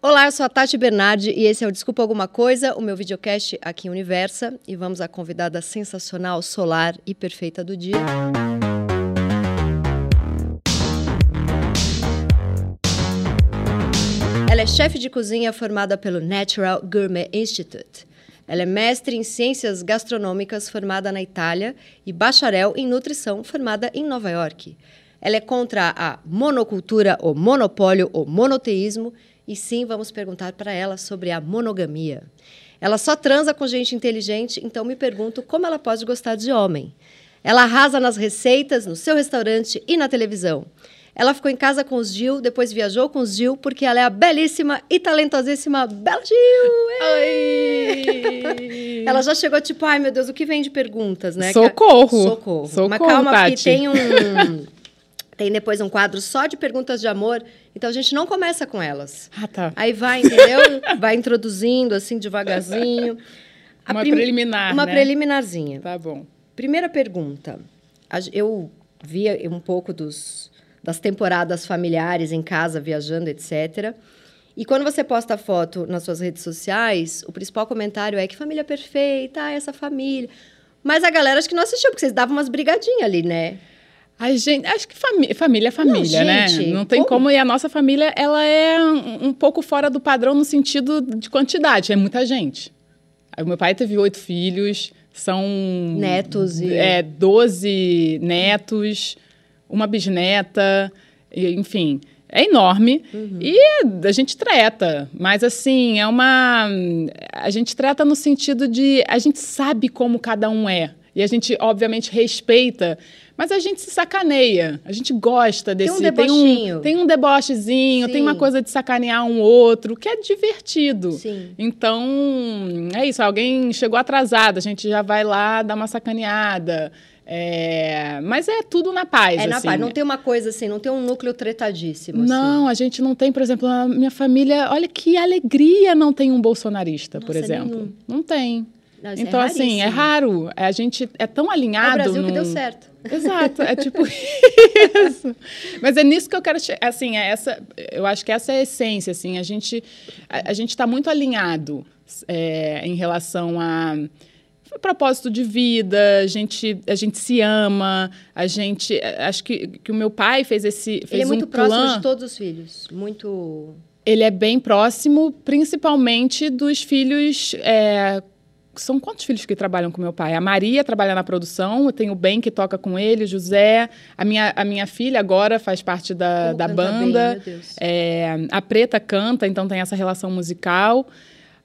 Olá, eu sou a Tati Bernardi e esse é o Desculpa Alguma Coisa, o meu videocast aqui em Universa. E vamos à convidada sensacional, solar e perfeita do dia. Ela é chefe de cozinha formada pelo Natural Gourmet Institute. Ela é mestre em ciências gastronômicas formada na Itália e bacharel em nutrição formada em Nova York. Ela é contra a monocultura, o monopólio, o monoteísmo e sim, vamos perguntar para ela sobre a monogamia. Ela só transa com gente inteligente, então me pergunto como ela pode gostar de homem. Ela arrasa nas receitas, no seu restaurante e na televisão. Ela ficou em casa com os Gil, depois viajou com os Gil, porque ela é a belíssima e talentosíssima Bela Gil! Oi! ela já chegou tipo, ai meu Deus, o que vem de perguntas, né? Socorro! Socorro. Socorro Mas calma, Tati. porque tem um... Tem depois um quadro só de perguntas de amor, então a gente não começa com elas. Ah, tá. Aí vai, entendeu? vai introduzindo, assim, devagarzinho. A Uma prim- preliminar, Uma né? preliminarzinha. Tá bom. Primeira pergunta. Eu via um pouco dos, das temporadas familiares em casa, viajando, etc. E quando você posta foto nas suas redes sociais, o principal comentário é que família perfeita, essa família. Mas a galera acho que não assistiu, porque vocês davam umas brigadinhas ali, né? Ai, gente, acho que família é família, né? gente, Não tem como? como. E a nossa família, ela é um, um pouco fora do padrão no sentido de quantidade. É muita gente. O meu pai teve oito filhos, são... Netos e- É, doze netos, uma bisneta, enfim... É enorme Uhum. e a gente treta, mas assim, é uma. A gente treta no sentido de. A gente sabe como cada um é. E a gente, obviamente, respeita, mas a gente se sacaneia. A gente gosta Tem um desse. debochinho. tem um debochezinho, tem uma Sim. coisa de sacanear um outro, que é divertido. Sim. Então, é isso. Alguém chegou atrasado, a gente já vai lá dar uma sacaneada. É, mas é tudo na paz. É na assim. paz, não tem uma coisa assim, não tem um núcleo tretadíssimo. assim. Não, a gente não tem, por exemplo, a minha família. Olha que alegria não tem um bolsonarista, por Nossa, exemplo. nenhum. Não tem. Não, isso então, assim, é raro. A gente é tão É o alinhado. Brasil que num- deu certo. Exato, é tipo isso. Mas é nisso que eu quero, assim, é essa, eu acho que essa é a essência, assim, a gente a, a gente está muito alinhado é, em relação a propósito de vida, a gente a gente se ama, a gente acho que, que o meu pai fez esse fez Ele é muito um próximo plan, de todos os filhos. Muito. ele é bem próximo, principalmente dos filhos. é, são quantos filhos que trabalham com meu pai? A Maria trabalha na produção, eu tenho o Ben que toca com ele, o José. A minha, a minha filha agora faz parte da, da bem, banda. Deus. É, a Preta canta, então tem essa relação musical.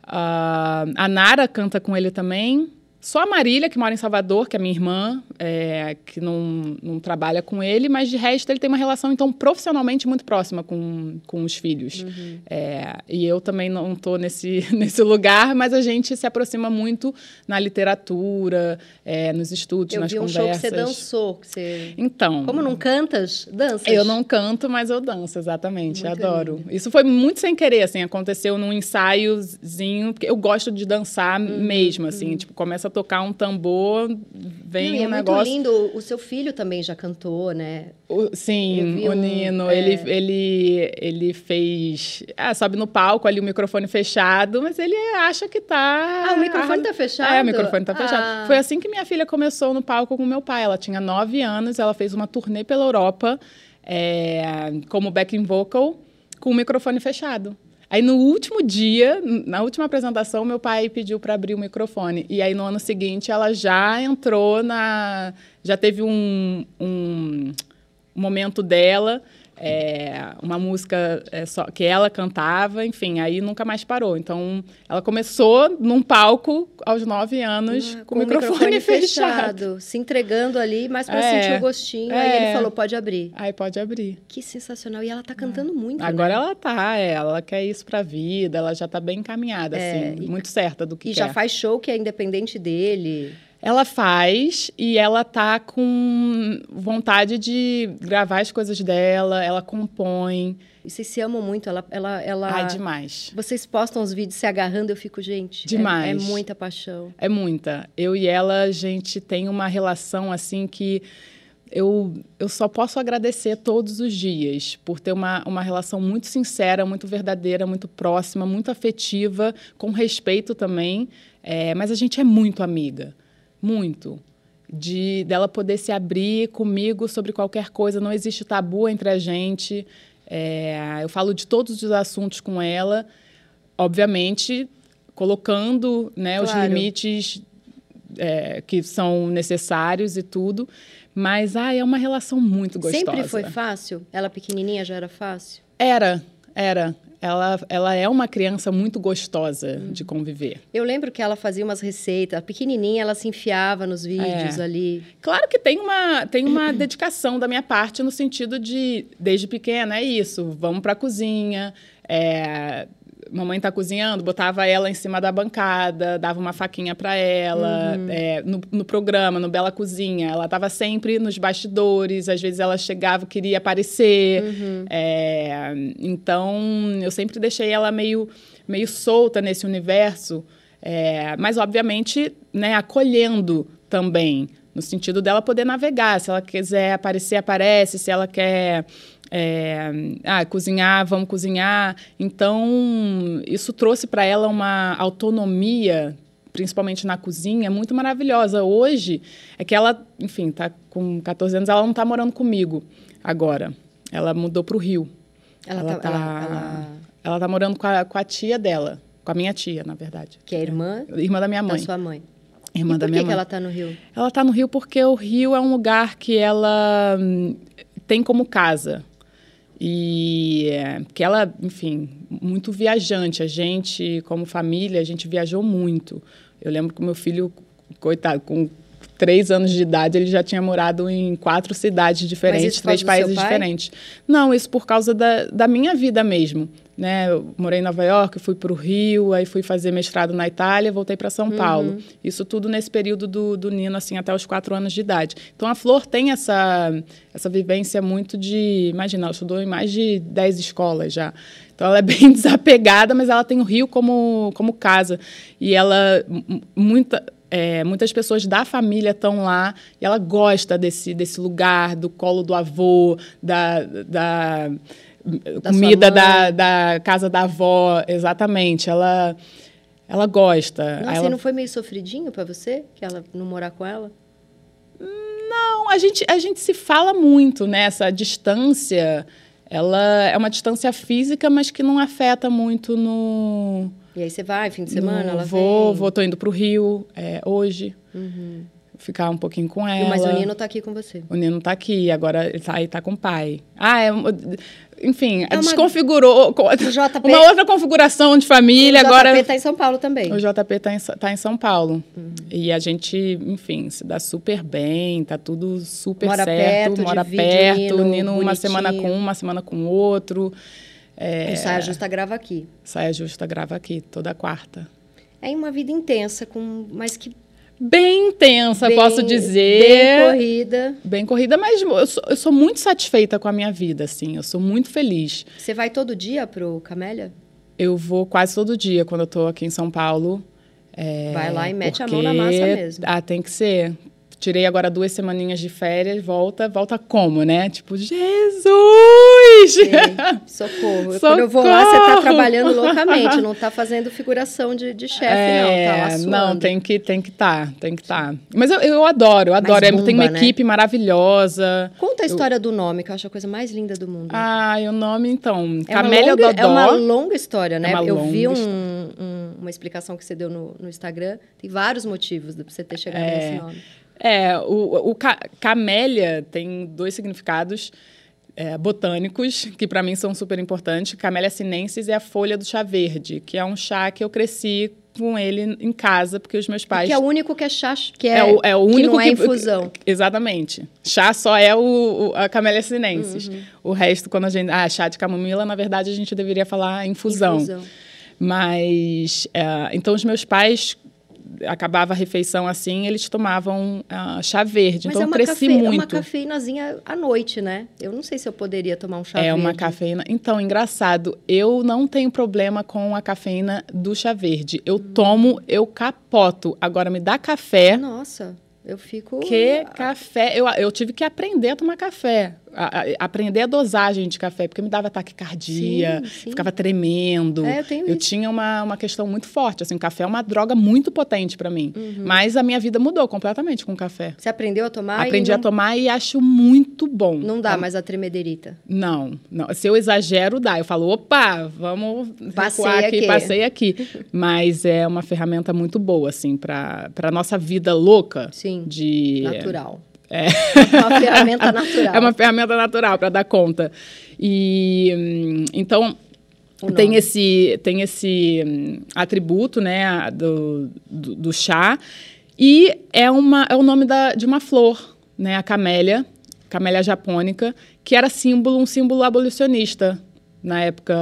Ah, a Nara canta com ele também. Só a Marília, que mora em Salvador, que é minha irmã, é, que não, não trabalha com ele, mas de resto ele tem uma relação, então, profissionalmente muito próxima com, com os filhos. Uhum. É, e eu também não estou nesse, nesse lugar, mas a gente se aproxima muito na literatura, é, nos estudos, Eu nas vi um conversas. show que você dançou. Que você... Então. Como não cantas, danças. Eu não canto, mas eu danço, exatamente. Muito adoro. lindo. Isso foi muito sem querer, assim, aconteceu num ensaiozinho, porque eu gosto de dançar Uhum, mesmo, assim, tipo, começa tocar um tambor, vem Não, e um é negócio. muito lindo. O seu filho também já cantou, né? O- sim, o um- Nino, é. ele, ele, ele fez. Ah, sobe no palco ali, o microfone fechado, mas ele acha que tá. Ah, o microfone tá fechado? É, o microfone tá Ah. fechado. Foi assim que minha filha começou no palco com meu pai. Ela tinha nove anos, ela fez uma turnê pela Europa é, como backing vocal com o microfone fechado. Aí no último dia, na última apresentação, meu pai pediu para abrir o microfone. E aí no ano seguinte ela já entrou na. Já teve um, um momento dela, é, uma música é, só, que ela cantava, enfim, aí nunca mais parou. Então ela começou num palco aos nove anos Ah, com, o microfone, fechado. Se entregando ali, mas pra É, sentir o gostinho. Aí é. ele falou, pode abrir. Aí pode abrir. Que sensacional. E ela tá cantando muito, Agora né? ela tá, é, ela quer isso pra vida, ela já tá bem encaminhada, É, assim, e- muito certa do que E quer. já faz show que é independente dele. Ela faz e ela tá com vontade de gravar as coisas dela, ela compõe. E vocês se amam muito. Ela, ela, ela... Ai, demais. Vocês postam os vídeos se agarrando, eu fico, gente. é- Demais. É, muita paixão. É muita. Eu e ela, a gente tem uma relação assim que eu, eu só posso agradecer todos os dias por ter uma, uma relação muito sincera, muito verdadeira, muito próxima, muito afetiva, com respeito também. É, mas a gente é muito amiga, muito. De dela poder se abrir comigo sobre qualquer coisa, não existe tabu entre a gente. É, eu falo de todos os assuntos com ela, obviamente colocando né, claro. os limites é, que são necessários e tudo. Mas ah, é uma relação muito gostosa. Sempre foi fácil? Ela pequenininha já era fácil? Era, era. Ela, ela é uma criança muito gostosa hum. de conviver. Eu lembro que ela fazia umas receitas, pequenininha, ela se enfiava nos vídeos é. ali. Claro que tem uma, tem uma dedicação da minha parte no sentido de, desde pequena, é isso, vamos para a cozinha, é, mamãe tá cozinhando, botava ela em cima da bancada, dava uma faquinha para ela. Uhum. É, no, no, programa, no Bela Cozinha, ela estava sempre nos bastidores, às vezes ela chegava, queria aparecer. Uhum. É, então, eu sempre deixei ela meio, meio solta nesse universo, é, mas, obviamente, né, acolhendo também, no sentido dela poder navegar. Se ela quiser aparecer, aparece. Se ela quer é, ah, cozinhar, vamos cozinhar. Então, isso trouxe para ela uma autonomia, principalmente na cozinha, muito maravilhosa. Hoje, é que ela, enfim, está com 14 anos, ela não está morando comigo agora. Ela mudou para o Rio. Ela está tá, ela, ela... ela tá morando com a, com a tia dela, com a minha tia, na verdade. Que é irmã? Irmã da minha mãe. Da sua mãe. Irmã e da minha mãe. que ela está no Rio? Ela está no Rio porque o Rio é um lugar que ela hum, tem como casa. E que ela, enfim, muito viajante. A gente, como família, a gente viajou muito. Eu lembro que o meu filho, coitado, com três anos de idade, ele já tinha morado em quatro cidades diferentes, três países diferentes. Não, isso por causa da, da minha vida mesmo né? Eu morei em Nova York, fui para o Rio, aí fui fazer mestrado na Itália, voltei para São uhum. Paulo. Isso tudo nesse período do, do Nino, assim, até os quatro anos de idade. Então, a Flor tem essa, essa vivência muito de... Imagina, ela estudou em mais de dez escolas já. Então, ela é bem desapegada, mas ela tem o Rio como, como casa. E ela... Muita, é, muitas pessoas da família estão lá e ela gosta desse, desse lugar, do colo do avô, da... da da comida da, da casa da avó, exatamente. Ela, ela gosta. Nossa, ela... não foi meio sofridinho para você, que ela não morar com ela? Não, a gente, a gente se fala muito, né? Essa distância, ela é uma distância física, mas que não afeta muito no... E aí você vai, fim de semana, no... ela vou, vem? Vou, tô indo para o Rio é, hoje. Uhum ficar um pouquinho com ela. Mas o Nino está aqui com você. O Nino está aqui, agora ele tá, tá com o pai. Ah, é, enfim, é uma... desconfigurou JP... uma outra configuração de família. O agora JP está em São Paulo também. O JP está em, tá em São Paulo. Uhum. E a gente, enfim, se dá super bem, tá tudo super mora certo, perto, mora perto. Nino, Nino uma semana com um, uma semana com outro. É, o Saia Justa grava aqui. Saia Justa grava aqui, toda quarta. É uma vida intensa, com, mas que bem intensa, bem, posso dizer. Bem corrida. Bem corrida, mas eu sou, eu sou, muito satisfeita com a minha vida, assim. Eu sou muito feliz. Você vai todo dia pro Camélia? Eu vou quase todo dia quando eu tô aqui em São Paulo. É, vai lá e mete a mão na massa mesmo. Ah, tem que ser tirei agora duas semaninhas de férias, volta, volta como, né? Tipo, Jesus! socorro. socorro. Quando eu vou lá, você tá trabalhando loucamente, não tá fazendo figuração de, de chefe, é, não, tá. Não, tem que tem que tá, tem que tá. Mas eu, eu adoro, eu adoro. Bomba, tem uma né? equipe maravilhosa. Conta a história eu... do nome, que eu acho a coisa mais linda do mundo. Ah, o nome, então, é Camélia longa, Dodó. É uma longa história, né? É eu vi um, um, uma explicação que você deu no, no Instagram. Tem vários motivos para você ter chegado é. nesse nome. É, o, o camélia tem dois significados é, botânicos, que para mim são super importantes. Camélia sinensis é a folha do chá verde, que é um chá que eu cresci com ele em casa, porque os meus pais... que é o único que é chá, que é, é, o, é o único que não é infusão. exatamente. Chá só é o, o a Camélia sinensis. Uhum. O resto, quando a gente... Ah, chá de camomila, na verdade, a gente deveria falar infusão. infusão. Mas, é, então, os meus pais acabava a refeição assim, eles tomavam uh, chá verde. Mas então, é eu cresci cafe... muito. É uma cafeinazinha à noite, né? Eu não sei se eu poderia tomar um chá é verde. É uma cafeína. Então, engraçado, eu não tenho problema com a cafeína do chá verde. Eu hum. tomo, eu capoto. Agora, me dá café. Nossa. Eu fico. Que café. Eu, eu tive que aprender a tomar café a, a, aprender a dosagem de café, porque me dava taquicardia, sim, sim. ficava tremendo. É, eu tenho eu isso. tinha uma, uma questão muito forte. Assim, o café é uma droga muito potente para mim. Uhum. Mas a minha vida mudou completamente com o café. Você aprendeu a tomar? Aprendi não... a tomar e acho muito bom. Não dá é. mais a tremederita? Não, não. Se eu exagero, dá. Eu falo, opa, vamos passei aqui, aqui, passei aqui. Mas é uma ferramenta muito boa, assim, para a nossa vida louca. Sim, de natural. É. é uma ferramenta natural. É uma ferramenta natural para dar conta. E então tem esse tem esse hum, atributo, né, do, do, do, chá e é uma é o nome da, de uma flor, né, a camélia, camélia japônica, que era símbolo um símbolo abolicionista na época,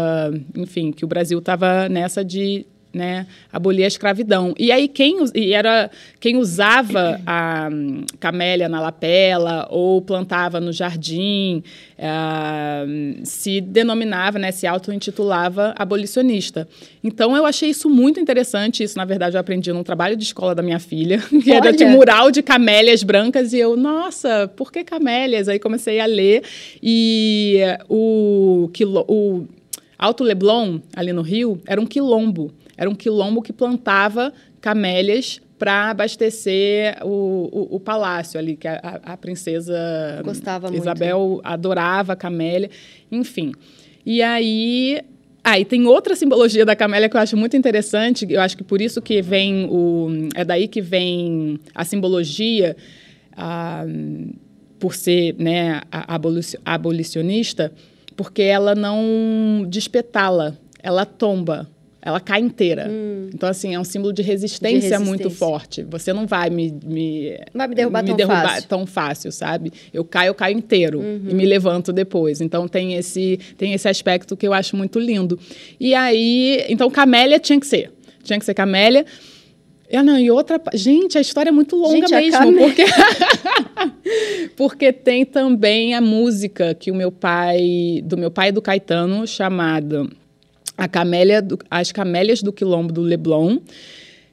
enfim, que o Brasil estava nessa de né, abolir a escravidão. E aí quem, e era, quem usava a um, camélia na lapela ou plantava no jardim uh, se denominava, né, se auto-intitulava abolicionista. Então eu achei isso muito interessante. Isso, na verdade, eu aprendi num trabalho de escola da minha filha, que Olha. era de mural de camélias brancas. E eu, nossa, por que camélias? Aí comecei a ler. E o, o Alto Leblon, ali no Rio, era um quilombo. Era um quilombo que plantava camélias para abastecer o, o, o, palácio ali, que a, a princesa Gostava Isabel muito. adorava a camélia, enfim. E aí ah, e tem outra simbologia da camélia que eu acho muito interessante. Eu acho que por isso que vem o. É daí que vem a simbologia, ah, por ser né, abolicionista, porque ela não despetala, ela tomba ela cai inteira. Hum. Então, assim, é um símbolo de resistência, de resistência, muito forte. Você não vai me, me, vai me derrubar, me tão, derrubar fácil. tão fácil, sabe? Eu caio, eu caio inteiro uhum. e me levanto depois. Então, tem esse, tem esse aspecto que eu acho muito lindo. E aí, então, camélia tinha que ser. Tinha que ser camélia. Eu, não, e outra. Gente, a história é muito longa Gente, mesmo, porque. porque tem também a música que o meu pai, do meu pai e do Caetano, chamada a camélia do, as camélias do quilombo do Leblon,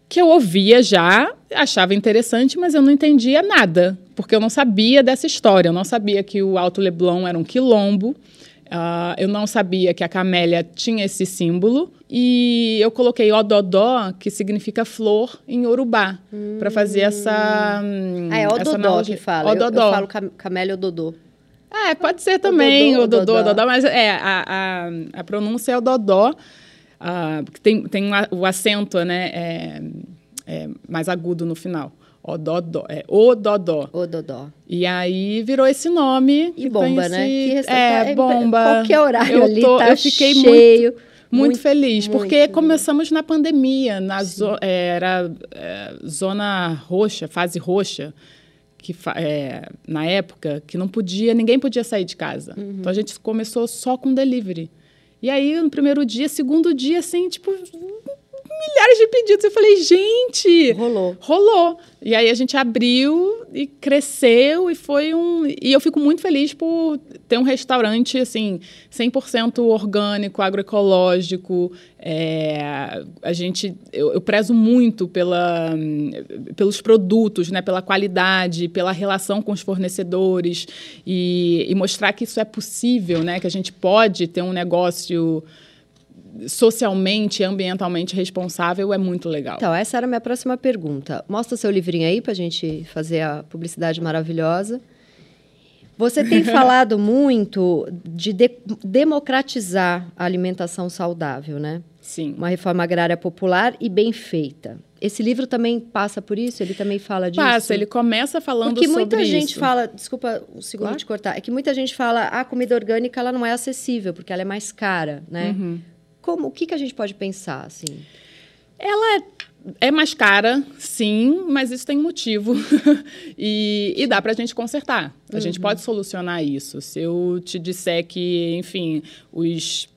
que eu ouvia já, achava interessante, mas eu não entendia nada, porque eu não sabia dessa história. Eu não sabia que o Alto Leblon era um quilombo, uh, eu não sabia que a camélia tinha esse símbolo, e eu coloquei Ododó, que significa flor, em Urubá, hum. para fazer essa. Ah, é Ododó que fala. Ododó. Eu, eu falo camélia Ododô. É, pode ser também o Dodô, o Dodô, Dodó, mas é, a, a, a pronúncia é o Dodó, uh, tem, tem o acento, né, é, é mais agudo no final. O Dodó, é o Dodó. O Dodó. E aí virou esse nome. E bomba, esse, né? Que é, bomba. Qualquer horário eu ali tô, tá eu fiquei cheio. Muito, muito, feliz, muito porque começamos na pandemia, na zo, era é, zona roxa, fase roxa que é, na época que não podia, ninguém podia sair de casa. Uhum. Então a gente começou só com delivery. E aí no primeiro dia, segundo dia, assim, tipo, milhares de pedidos. Eu falei, gente. Rolou. Rolou. E aí a gente abriu e cresceu e foi um. E eu fico muito feliz por ter um restaurante, assim, 100% orgânico, agroecológico. É, a gente. Eu, eu, prezo muito pela, pelos produtos, né, pela qualidade, pela relação com os fornecedores e, e mostrar que isso é possível, né, que a gente pode ter um negócio socialmente e ambientalmente responsável é muito legal. Então, essa era a minha próxima pergunta. Mostra seu livrinho aí para a gente fazer a publicidade maravilhosa. Você tem falado muito de, de, democratizar a alimentação saudável, né? Sim. Uma reforma agrária popular e bem feita. Esse livro também passa por isso? Ele também fala disso? Passa, ele começa falando Porque sobre muita isso. gente fala, desculpa um segundo claro. de cortar, é que muita gente fala, a ah, comida orgânica ela não é acessível, porque ela é mais cara, né? Uhum como o que, que a gente pode pensar assim? Ela é, é mais cara, sim, mas isso tem motivo e, e, dá para a gente consertar. A uhum. gente pode solucionar isso. Se eu te disser que, enfim, os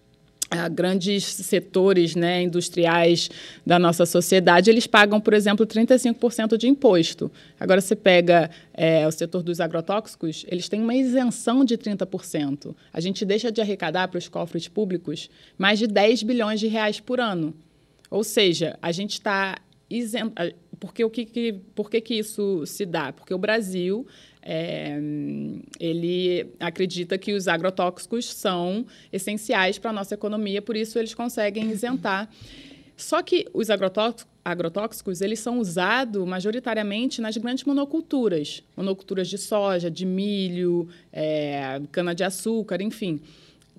grandes setores né, industriais da nossa sociedade, eles pagam, por exemplo, 35% de imposto. Agora, você pega é, o setor dos agrotóxicos, eles têm uma isenção de 30%. A gente deixa de arrecadar para os cofres públicos mais de 10 bilhões de reais por ano. Ou seja, a gente está porque o que, que, por que, que isso se dá? Porque o Brasil é, ele acredita que os agrotóxicos são essenciais para a nossa economia, por isso eles conseguem isentar. Só que os agrotóxicos, agrotóxicos eles são usados majoritariamente nas grandes monoculturas, monoculturas de soja, de milho, é, cana-de-açúcar, enfim,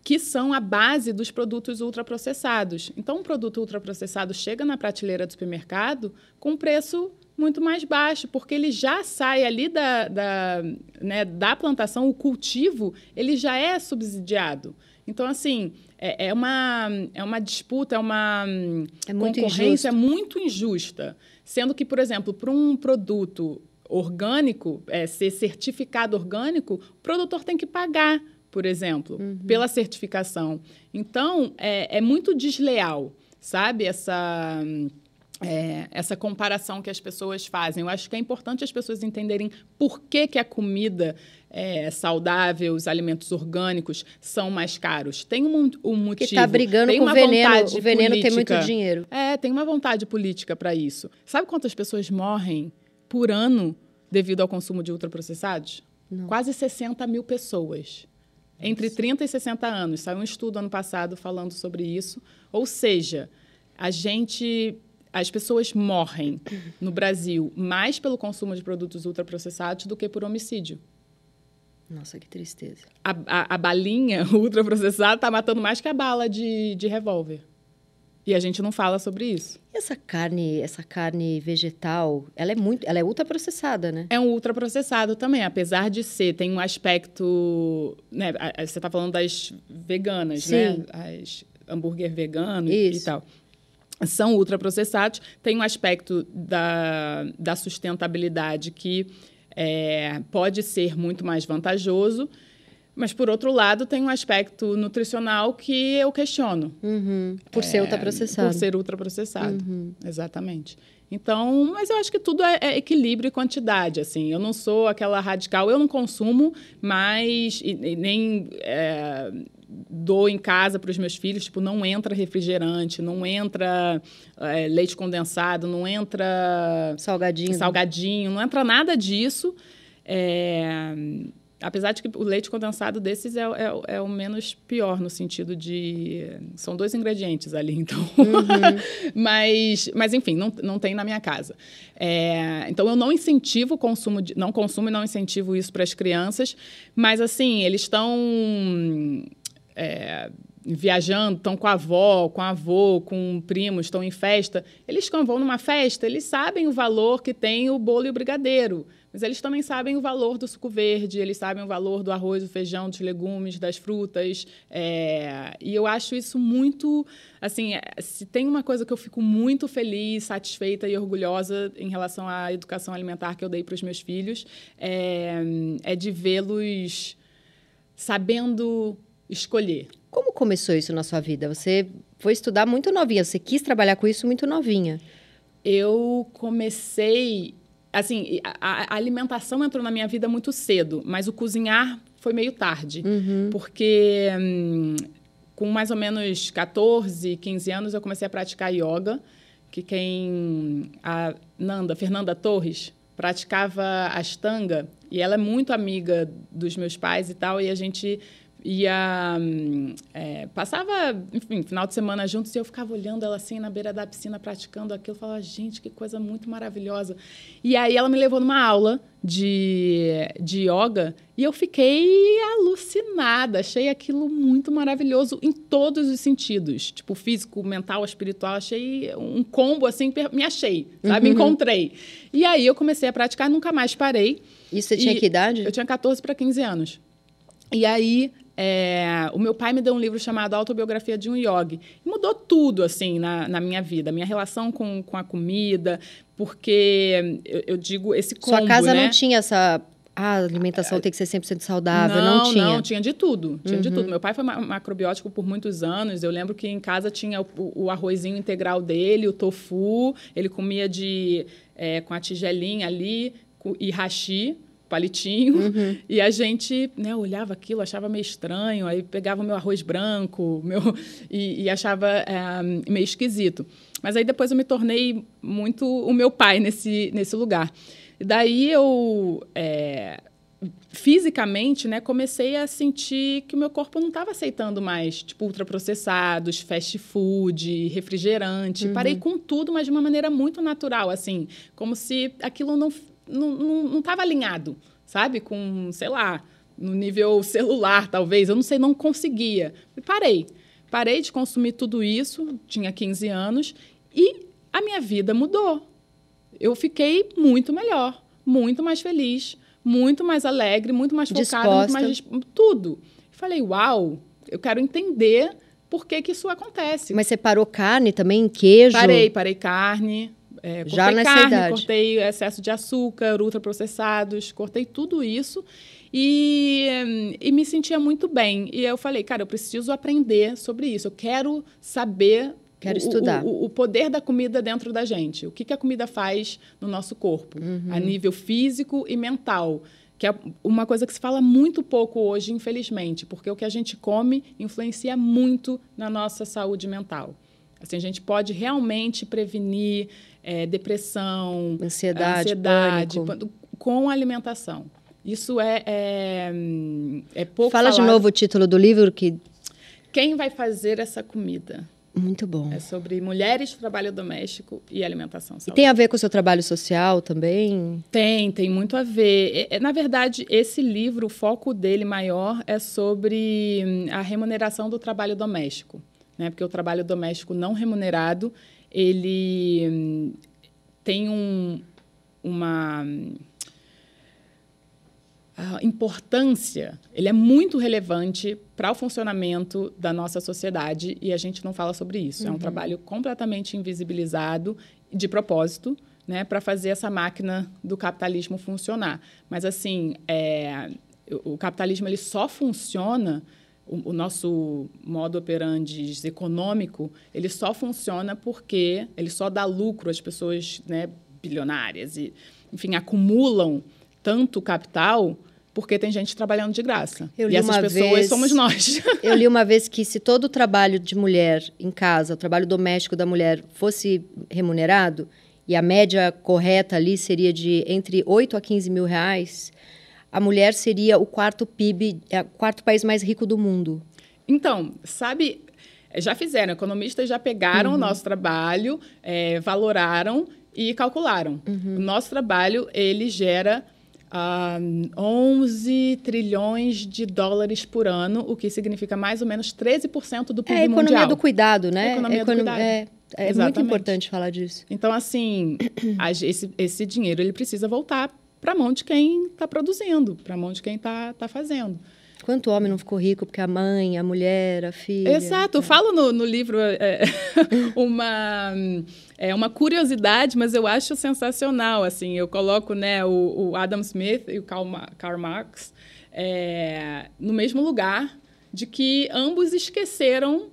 que são a base dos produtos ultraprocessados. Então, um produto ultraprocessado chega na prateleira do supermercado com preço muito mais baixo, porque ele já sai ali da, da, né, da plantação, o cultivo, ele já é subsidiado. Então, assim, é, é uma, é uma disputa, é uma é muito concorrência injusto. muito injusta. Sendo que, por exemplo, para um produto orgânico, é, ser certificado orgânico, o produtor tem que pagar, por exemplo, uhum. pela certificação. Então, é, é muito desleal, sabe? Essa é, essa comparação que as pessoas fazem. Eu acho que é importante as pessoas entenderem por que, que a comida é, saudável, os alimentos orgânicos são mais caros. Tem um, um motivo. Que está brigando com o veneno. O veneno política. tem muito dinheiro. É, tem uma vontade política para isso. Sabe quantas pessoas morrem por ano devido ao consumo de ultraprocessados? Não. Quase 60 mil pessoas. Entre 30 e 60 anos. Saiu um estudo ano passado falando sobre isso. Ou seja, a gente as pessoas morrem no Brasil mais pelo consumo de produtos ultraprocessados do que por homicídio. Nossa, que tristeza. A, a, a balinha ultraprocessada está matando mais que a bala de, de revólver. E a gente não fala sobre isso. E essa carne, essa carne vegetal, ela é muito, ela é ultraprocessada, né? É um ultraprocessado também, apesar de ser, tem um aspecto, né, você está falando das veganas, né? Sim. né? As hambúrguer vegano isso. e tal são ultraprocessados, tem um aspecto da, da sustentabilidade que é, pode ser muito mais vantajoso, mas, por outro lado, tem um aspecto nutricional que eu questiono. Uhum. Por ser é, ultraprocessado. Por ser ultraprocessado, uhum. exatamente. Então, mas eu acho que tudo é, é, equilíbrio e quantidade, assim. Eu não sou aquela radical, eu não consumo, mas e, e nem é, dou em casa para os meus filhos, tipo, não entra refrigerante, não entra é, leite condensado, não entra salgadinho, salgadinho, não entra nada disso. É, apesar de que o leite condensado desses é, é, é, o menos pior no sentido de são dois ingredientes ali então uhum. mas mas enfim não, não tem na minha casa é, então eu não incentivo o consumo de, não consumo e não incentivo isso para as crianças mas assim eles estão é, viajando, estão com a avó, com a avô, com primos, estão em festa, eles quando vão numa festa, eles sabem o valor que tem o bolo e o brigadeiro, mas eles também sabem o valor do suco verde, eles sabem o valor do arroz, do feijão, dos legumes, das frutas, é, e eu acho isso muito, assim, é, se tem uma coisa que eu fico muito feliz, satisfeita e orgulhosa em relação à educação alimentar que eu dei para os meus filhos, é, é de vê-los sabendo escolher. Como começou isso na sua vida? Você foi estudar muito novinha, você quis trabalhar com isso muito novinha. Eu comecei. Assim, a, a alimentação entrou na minha vida muito cedo, mas o cozinhar foi meio tarde. Uhum. Porque hum, com mais ou menos 14, 15 anos, eu comecei a praticar yoga, que quem. A Nanda, Fernanda Torres, praticava astanga, e ela é muito amiga dos meus pais e tal, e a gente ia é, passava enfim final de semana juntos e eu ficava olhando ela assim na beira da piscina praticando aquilo. Eu falava gente que coisa muito maravilhosa. E aí ela me levou numa aula de, de yoga e eu fiquei alucinada. Achei aquilo muito maravilhoso em todos os sentidos. Tipo físico mental espiritual. Achei um combo assim me achei sabe? Uhum. me encontrei. E aí eu comecei a praticar nunca mais parei. Isso você tinha que idade? eu tinha 14 para 15 anos e aí é, o meu pai me deu um livro chamado Autobiografia de um Yogi. Mudou tudo, assim, na, na minha vida. Minha relação com, com a comida, porque, eu, eu digo, esse combo, Sua casa né? não tinha essa... Ah, a alimentação tem que ser 100% saudável. Não, não tinha? Não, tinha de tudo. Tinha uhum. de tudo. Meu pai foi macrobiótico por muitos anos. Eu lembro que em casa tinha o, o arrozinho integral dele, o tofu. Ele comia de, é, com a tigelinha ali e hashi palitinho, uhum. e a gente né, olhava aquilo, achava meio estranho, aí pegava o meu arroz branco meu, e, e achava é, meio esquisito. Mas aí depois eu me tornei muito o meu pai nesse, nesse lugar. E daí eu, é, fisicamente, né, comecei a sentir que o meu corpo não estava aceitando mais, tipo, ultraprocessados, fast food, refrigerante. Uhum. Parei com tudo, mas de uma maneira muito natural, assim, como se aquilo não não estava alinhado, sabe? Com, sei lá, no nível celular, talvez. Eu não sei, não conseguia. E parei. Parei de consumir tudo isso, tinha 15 anos, e a minha vida mudou. Eu fiquei muito melhor, muito mais feliz, muito mais alegre, muito mais focada, muito mais tudo. Falei, uau, eu quero entender por que, que isso acontece. Mas você parou carne também, queijo? Parei, parei carne, é, Já nessa carne, idade. cortei excesso de açúcar, ultraprocessados, cortei tudo isso e, e me sentia muito bem. E eu falei, cara, eu preciso aprender sobre isso. Eu quero saber Quero estudar. O, o, o, poder da comida dentro da gente. O que, que a comida faz no nosso corpo, uhum. a nível físico e mental. Que é uma coisa que se fala muito pouco hoje, infelizmente, porque o que a gente come influencia muito na nossa saúde mental. Assim, a gente pode realmente prevenir é, depressão, ansiedade, ansiedade com alimentação. Isso é, é, é pouco Fala falado. de novo o título do livro que... Quem vai fazer essa comida? Muito bom. É sobre mulheres, trabalho doméstico e alimentação saudável. E tem a ver com o seu trabalho social também? Tem, tem muito a ver. É, na verdade, esse livro, o foco dele maior é sobre hum, a remuneração do trabalho doméstico. Né? Porque o trabalho doméstico não remunerado ele hum, tem um, uma importância, ele é muito relevante para o funcionamento da nossa sociedade e a gente não fala sobre isso. Uhum. É um uhum. trabalho completamente invisibilizado de propósito, né, para fazer essa máquina do capitalismo funcionar. Mas assim, é, o capitalismo ele só funciona o, o, nosso modo operandi econômico, ele só funciona porque ele só dá lucro às pessoas né, bilionárias e, enfim, acumulam tanto capital porque tem gente trabalhando de graça. e essas pessoas vez, somos nós. eu li uma vez que se todo o trabalho de mulher em casa, o trabalho doméstico da mulher fosse remunerado, e a média correta ali seria de entre 8 a 15 mil reais, a mulher seria o quarto PIB, é, o quarto país mais rico do mundo. Então, sabe, já fizeram, economistas já pegaram uhum. o nosso trabalho, é, valoraram e calcularam. Uhum. O nosso trabalho, ele gera uh, 11 trilhões de dólares por ano, o que significa mais ou menos 13% do PIB mundial. É a economia mundial. do cuidado, né? A economia Econom... do cuidado. É, é muito importante falar disso. Então, assim, esse, esse dinheiro ele precisa voltar para a mão de quem está produzindo, para a mão de quem está tá fazendo. Quanto homem não ficou rico porque a mãe, a mulher, a filha. Exato. Eu falo no, no livro é, uma, é, uma curiosidade, mas eu acho sensacional. Assim, eu coloco né, o, o Adam Smith e o Karl, Karl Marx é, no mesmo lugar, de que ambos esqueceram,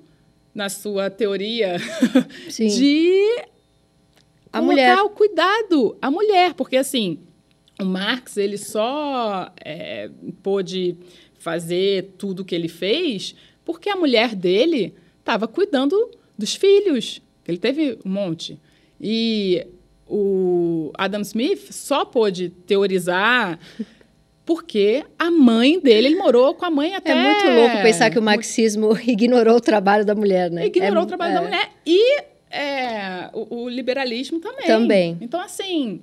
na sua teoria, de a mulher. o cuidado à mulher. Porque, assim, o Marx ele só é, pôde fazer tudo o que ele fez porque a mulher dele estava cuidando dos filhos, que ele teve um monte. E o Adam Smith só pôde teorizar porque a mãe dele, ele morou com a mãe até... É muito louco pensar que o marxismo ignorou o trabalho da mulher, né? Ignorou é, o trabalho é... da mulher e é, o, o liberalismo também. Também. Então, assim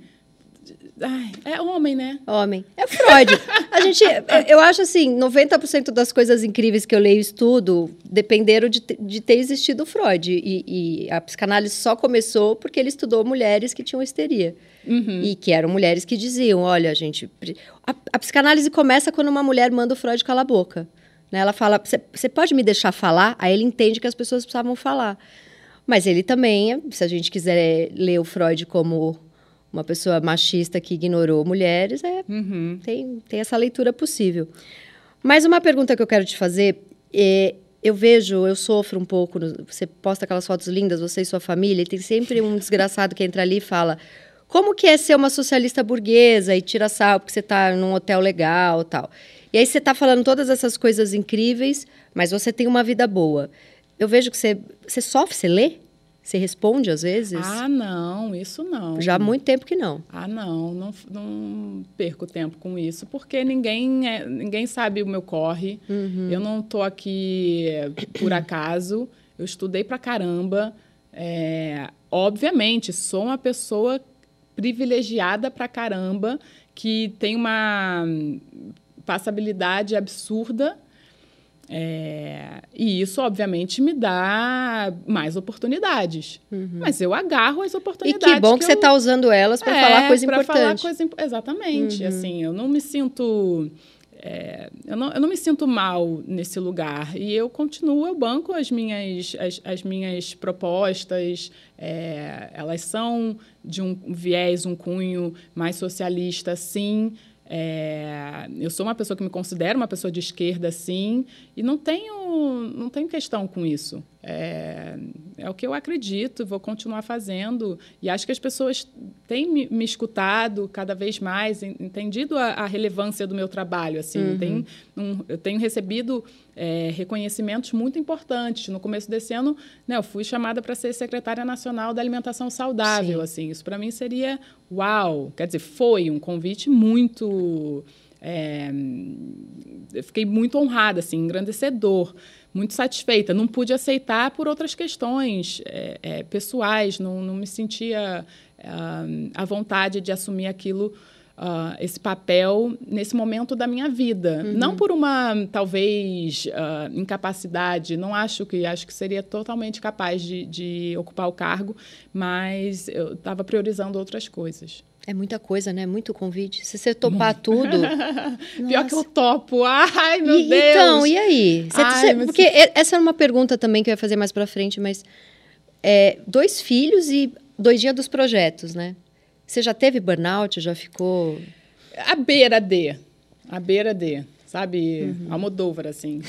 Ai, é homem, né? Homem. É Freud. A gente, eu acho assim, 90% das coisas incríveis que eu leio e estudo dependeram de, de ter existido Freud. E, e, a psicanálise só começou porque ele estudou mulheres que tinham histeria. Uhum. E que eram mulheres que diziam, olha, gente... A, a, psicanálise começa quando uma mulher manda o Freud calar a boca. Né? Ela fala, você pode me deixar falar? Aí ele entende que as pessoas precisavam falar. Mas ele também, se a gente quiser ler o Freud como uma pessoa machista que ignorou mulheres, é, uhum. tem, tem essa leitura possível. Mas uma pergunta que eu quero te fazer é, eu vejo, eu sofro um pouco, você posta aquelas fotos lindas, você e sua família, e tem sempre um desgraçado que entra ali e fala, como que é ser uma socialista burguesa e tira sal porque você está num hotel legal tal. E aí você está falando todas essas coisas incríveis, mas você tem uma vida boa. Eu vejo que você, você sofre, você lê? Você responde às vezes? Ah, não, isso não. Já há muito tempo que não. Ah, não, não, não perco tempo com isso, porque ninguém, é, ninguém sabe o meu corre. Uhum. Eu não estou aqui por acaso. Eu estudei pra caramba. É, obviamente, sou uma pessoa privilegiada pra caramba, que tem uma passabilidade absurda é, e isso, obviamente, me dá mais oportunidades. Uhum. Mas eu agarro as oportunidades. E que bom que, que você está usando elas para é, falar coisa importante. Falar coisa, exatamente. Uhum. Assim, eu não me sinto. É, eu, não, eu não me sinto mal nesse lugar. E eu continuo, eu banco as minhas, as, as minhas propostas. É, elas são de um viés, um cunho mais socialista, sim. É, eu sou uma pessoa que me considero uma pessoa de esquerda, sim, e não tenho, não tenho questão com isso. É, é o que eu acredito, vou continuar fazendo. E acho que as pessoas têm me, me escutado cada vez mais, entendido a, a relevância do meu trabalho. Assim, uhum. tem um, eu tenho recebido é, reconhecimentos muito importantes. No começo desse ano, né, eu fui chamada para ser secretária nacional da alimentação saudável. Sim. Assim, isso para mim seria uau. Quer dizer, foi um convite muito é, eu fiquei muito honrada, assim, engrandecedor, muito satisfeita. Não pude aceitar por outras questões é, é, pessoais, não, não me sentia uh, à vontade de assumir aquilo, uh, esse papel nesse momento da minha vida. Uhum. Não por uma, talvez, uh, incapacidade, não acho que, acho que seria totalmente capaz de, de ocupar o cargo, mas eu estava priorizando outras coisas. É muita coisa, né? Muito convite. Se você topar tudo. Pior que eu topo. Ai, meu e, Deus. Então, e aí? Você, Ai, você, mas... Porque essa é uma pergunta também que eu ia fazer mais pra frente, mas. É, dois filhos e dois dias dos projetos, né? Você já teve burnout? Já ficou. A beira de. A beira de sabe? Uhum. Almodóvar, assim.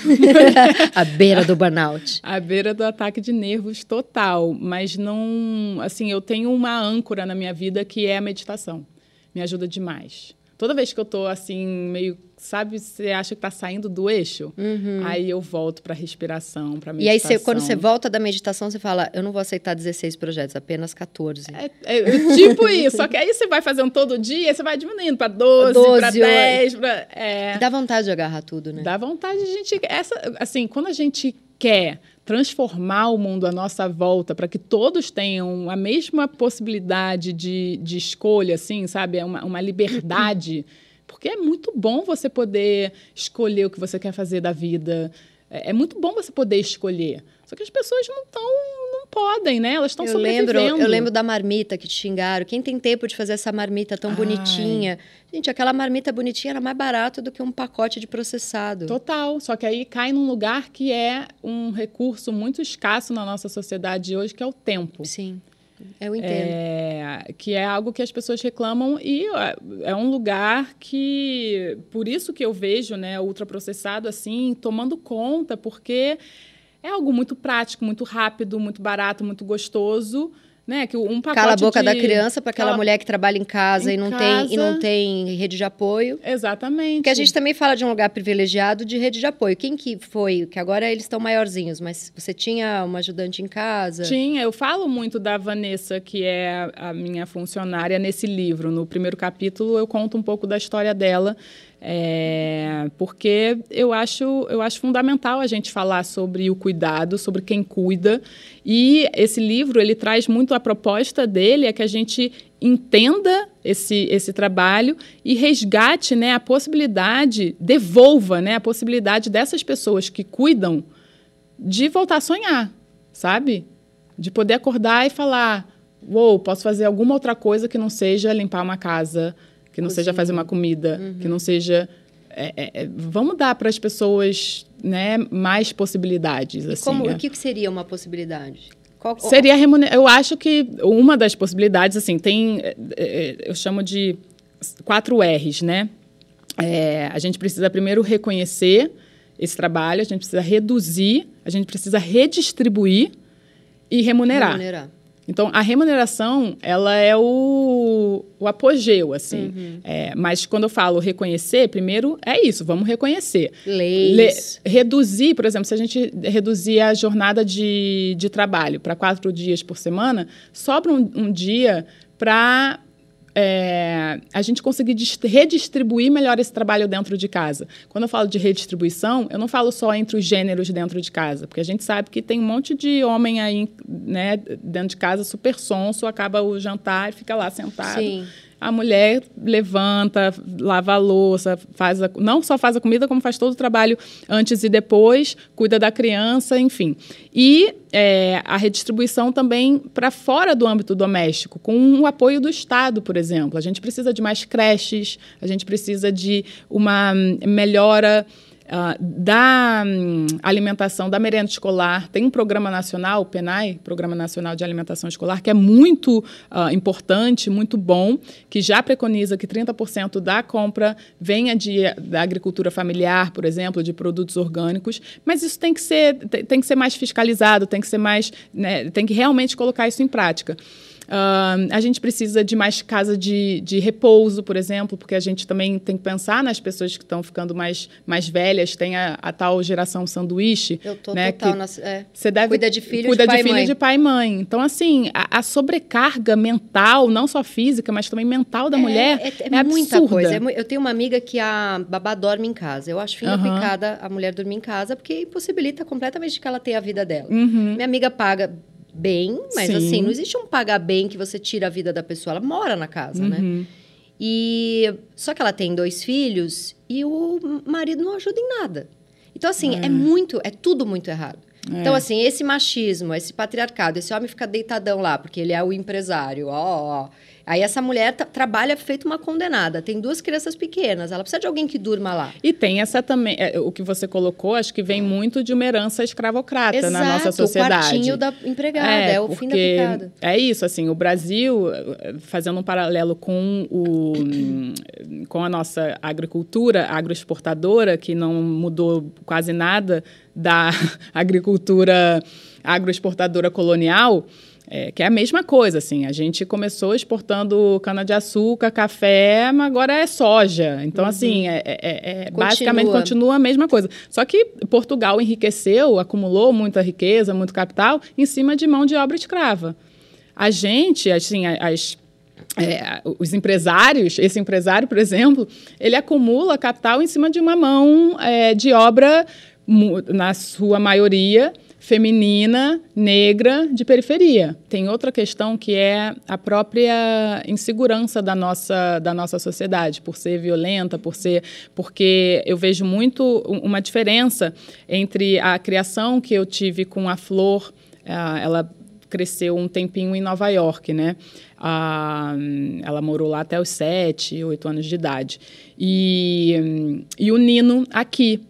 a beira do burnout. a beira do ataque de nervos total. Mas não. Assim, eu tenho uma âncora na minha vida que é a meditação. Me ajuda demais. Toda vez que eu tô assim, meio, sabe, você acha que tá saindo do eixo, uhum. aí eu volto para respiração, para meditação. E aí, quando você volta da meditação, você fala: Eu não vou aceitar 16 projetos, apenas 14. É, é, é tipo isso. Só que aí você vai fazendo todo dia, você vai diminuindo para 12, 12 para 10. Pra, é... Dá vontade de agarrar tudo, né? Dá vontade de a gente. Essa, assim, quando a gente quer transformar o mundo à nossa volta para que todos tenham a mesma possibilidade de, de escolha, assim, sabe? É uma, uma liberdade. Porque é muito bom você poder escolher o que você quer fazer da vida. É, é muito bom você poder escolher. Só que as pessoas não estão podem, né? Elas estão sobrevivendo. Lembro, eu lembro da marmita que te xingaram. Quem tem tempo de fazer essa marmita tão Ai. bonitinha? Gente, aquela marmita bonitinha era mais barato do que um pacote de processado. Total. Só que aí cai num lugar que é um recurso muito escasso na nossa sociedade hoje, que é o tempo. Sim. Eu entendo. É, que é algo que as pessoas reclamam e é um lugar que, por isso que eu vejo, né, ultraprocessado assim, tomando conta, porque é algo muito prático, muito rápido, muito barato, muito gostoso. Né? Que um pacote Cala a boca de... da criança para aquela Cala... mulher que trabalha em casa, em e, não casa... Tem, e não tem rede de apoio. Exatamente. Porque a gente também fala de um lugar privilegiado de rede de apoio. Quem que foi? Que agora eles estão maiorzinhos, mas você tinha uma ajudante em casa? Tinha. Eu falo muito da Vanessa, que é a minha funcionária nesse livro. No primeiro capítulo eu conto um pouco da história dela é, porque eu acho, eu acho fundamental a gente falar sobre o cuidado, sobre quem cuida. E esse livro ele traz muito a proposta dele é que a gente entenda esse, esse trabalho e resgate né, a possibilidade, devolva né, a possibilidade dessas pessoas que cuidam de voltar a sonhar, sabe? De poder acordar e falar: uou, wow, posso fazer alguma outra coisa que não seja limpar uma casa, que não Cozinha. seja fazer uma comida, uhum. que não seja. É, é, é vamos dar para as pessoas né, mais possibilidades. E assim, como, é. o que seria uma possibilidade? Qual, qual... Seria remuner... Eu acho que uma das possibilidades, assim, tem. É, é, eu chamo de quatro R's, né? a gente precisa primeiro reconhecer esse trabalho, a gente precisa reduzir, a gente precisa redistribuir e remunerar. remunerar. Então, a remuneração, ela é o, o apogeu, assim. Uhum. É, mas quando eu falo reconhecer, primeiro é isso, vamos reconhecer. Leis. Le, reduzir, por exemplo, se a gente reduzir a jornada de, de trabalho para quatro dias por semana, sobra um, um dia para é, a gente conseguir redistribuir melhor esse trabalho dentro de casa. Quando eu falo de redistribuição, eu não falo só entre os gêneros dentro de casa, porque a gente sabe que tem um monte de homem aí né, dentro de casa super sonso, acaba o jantar e fica lá sentado. Sim a mulher levanta, lava a louça, faz a, não só faz a comida, como faz todo o trabalho antes e depois, cuida da criança, enfim. E é, a redistribuição também para fora do âmbito doméstico, com o apoio do Estado, por exemplo. A gente precisa de mais creches, a gente precisa de uma melhora Uh, da um, alimentação, da merenda escolar. Tem um programa nacional, o PENAI, Programa Nacional de Alimentação Escolar, que é muito uh, importante, muito bom, que já preconiza que 30% da compra venha de, da agricultura familiar, por exemplo, de produtos orgânicos, mas isso tem que ser, tem, tem que ser mais fiscalizado, tem que ser mais, né, tem que realmente colocar isso em prática. Uh, a gente precisa de mais casa de, de repouso, por exemplo, porque a gente também tem que pensar nas pessoas que estão ficando mais, mais velhas. Tem a, a tal geração sanduíche. Eu tô né, total. É. Deve, cuida de filho cuida de pai de, filho e de pai e mãe. Então, assim, a, a, sobrecarga mental, não só física, mas também mental da é, mulher é, é, é muita absurda. coisa. É eu tenho uma amiga que a babá dorme em casa. Eu acho fim uhum. picada a mulher dormir em casa, porque impossibilita completamente que ela tenha a vida dela. Uhum. Minha amiga paga bem, mas Sim. assim, não existe um pagar bem que você tira a vida da pessoa. Ela mora na casa, né? uhum. né? E só que ela tem dois filhos e o marido não ajuda em nada. Então, assim, é, é muito, é tudo muito errado. É. Então, assim, esse machismo, esse patriarcado, esse homem fica deitadão lá, porque ele é o empresário, ó, ó. Aí essa mulher trabalha feito uma condenada, tem duas crianças pequenas, ela precisa de alguém que durma lá. E tem essa também, é, o que você colocou, acho que vem muito de uma herança escravocrata Exato, na nossa sociedade. o quartinho da empregada, é, é o fim da picada. É isso, assim, o Brasil, fazendo um paralelo com, o, com a nossa agricultura agroexportadora, que não mudou quase nada da agricultura agroexportadora colonial, é, que é a mesma coisa, assim. A gente começou exportando cana-de-açúcar, café, mas agora é soja. Então, uhum. assim, é, é, é continua. basicamente continua a mesma coisa. Só que Portugal enriqueceu, acumulou muita riqueza, muito capital, em cima de mão de obra escrava. A gente, assim, as, é, os empresários, esse empresário, por exemplo, ele acumula capital em cima de uma mão é, de obra, na sua maioria, feminina, negra, de periferia. Tem outra questão que é a própria insegurança da nossa, da nossa sociedade, por ser violenta, por ser. Porque eu vejo muito uma diferença entre a criação que eu tive com a Flor, ela cresceu um tempinho em Nova York, né? ela morou lá até os sete, oito anos de idade. E, e o Nino aqui.